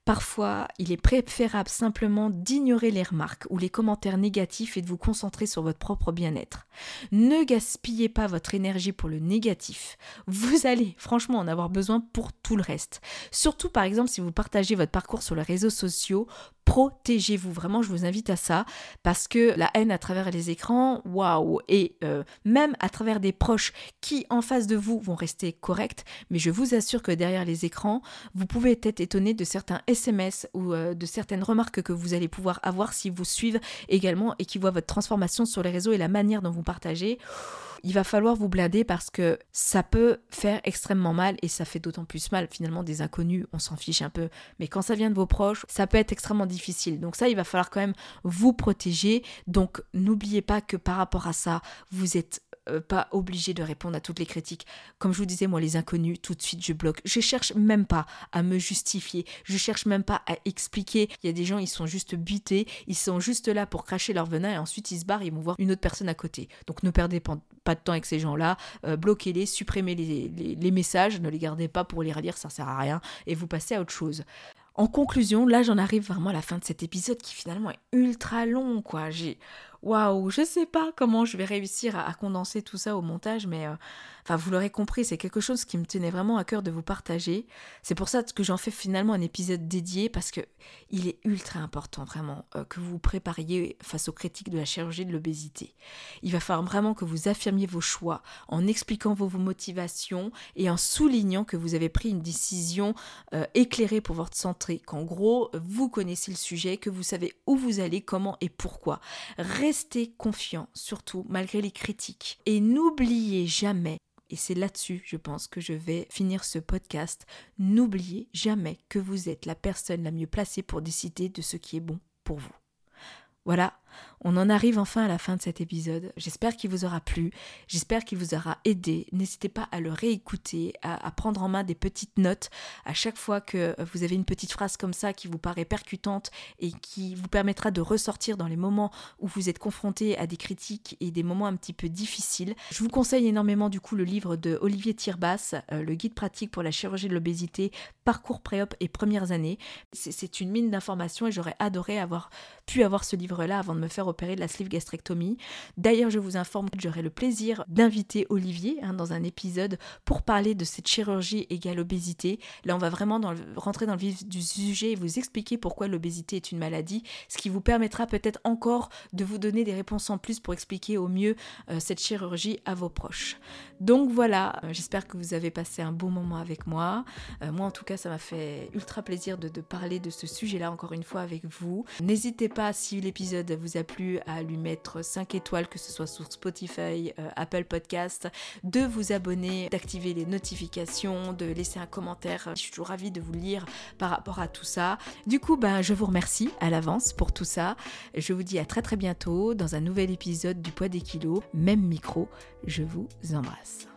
Parfois, il est préférable simplement d'ignorer les remarques ou les commentaires négatifs et de vous concentrer sur votre propre bien-être. Ne gaspillez pas votre énergie pour le négatif. Vous allez franchement en avoir besoin pour tout le reste. Surtout par exemple si vous partagez votre parcours sur les réseaux sociaux, protégez-vous. Vraiment, je vous invite à ça parce que la haine à travers les écrans, waouh, et euh, même à travers des proches qui en face de vous vont rester corrects, mais je vous assure que derrière les écrans, vous pouvez être étonné de certains SMS ou euh, de certaines remarques que vous allez pouvoir avoir si vous suivez également et qui voient votre transformation sur les réseaux et la manière dont vous partagez il va falloir vous blinder parce que ça peut faire extrêmement mal et ça fait d'autant plus mal finalement des inconnus, on s'en fiche un peu. Mais quand ça vient de vos proches, ça peut être extrêmement difficile. Donc ça, il va falloir quand même vous protéger. Donc n'oubliez pas que par rapport à ça, vous êtes euh, pas obligé de répondre à toutes les critiques. Comme je vous disais, moi, les inconnus, tout de suite, je bloque. Je cherche même pas à me justifier. Je cherche même pas à expliquer. Il y a des gens, ils sont juste butés. Ils sont juste là pour cracher leur venin et ensuite ils se barrent. Ils vont voir une autre personne à côté. Donc ne perdez pas de temps avec ces gens-là. Euh, bloquez-les, supprimez les, les, messages. Ne les gardez pas pour les relire, ça sert à rien. Et vous passez à autre chose. En conclusion, là j'en arrive vraiment à la fin de cet épisode qui finalement est ultra long quoi. J'ai waouh, je sais pas comment je vais réussir à, condenser tout ça au montage, mais euh, enfin, vous l'aurez compris, c'est quelque chose qui me tenait vraiment à cœur de vous partager. C'est pour ça que j'en fais finalement un épisode dédié parce que il est ultra important vraiment euh, que vous vous prépariez face aux critiques de la chirurgie de l'obésité. Il va falloir vraiment que vous affirmiez vos choix en expliquant vos, motivations et en soulignant que vous avez pris une décision euh, éclairée pour votre santé, qu'en gros, vous connaissez le sujet, que vous savez où vous allez, comment et pourquoi. Restez confiant, surtout malgré les critiques. Et n'oubliez jamais et c'est là-dessus, je pense, que je vais finir ce podcast. N'oubliez jamais que vous êtes la personne la mieux placée pour décider de ce qui est bon pour vous. Voilà, on en arrive enfin à la fin de cet épisode. J'espère qu'il vous aura plu, j'espère qu'il vous aura aidé. N'hésitez pas à le réécouter, à, prendre en main des petites notes à chaque fois que vous avez une petite phrase comme ça qui vous paraît percutante et qui vous permettra de ressortir dans les moments où vous êtes confronté à des critiques et des moments un petit peu difficiles. Je vous conseille énormément du coup le livre de Olivier Tirbas, euh, le guide pratique pour la chirurgie de l'obésité, parcours préop et premières années. C'est une mine d'informations et j'aurais adoré avoir pu avoir ce livre-là avant de me faire opérer de la sleeve gastrectomie. D'ailleurs, je vous informe que j'aurai le plaisir d'inviter Olivier hein, dans un épisode pour parler de cette chirurgie égale obésité. Là, on va vraiment rentrer dans le vif du sujet et vous expliquer pourquoi l'obésité est une maladie, ce qui vous permettra peut-être encore de vous donner des réponses en plus pour expliquer au mieux euh, cette chirurgie à vos proches. Donc voilà, euh, j'espère que vous avez passé un bon moment avec moi. Euh, moi, en tout cas, ça m'a fait ultra plaisir de, de parler de ce sujet-là encore une fois avec vous. N'hésitez pas, si l'épisode vous a plu, à lui mettre 5 étoiles, que ce soit sur Spotify, euh, Apple Podcast, de vous abonner, d'activer les notifications, de laisser un commentaire. Je suis toujours ravie de vous lire par rapport à tout ça. Du coup, ben, je vous remercie à l'avance pour tout ça. Je vous dis à très très bientôt dans un nouvel épisode du poids des kilos, même micro. Je vous embrasse.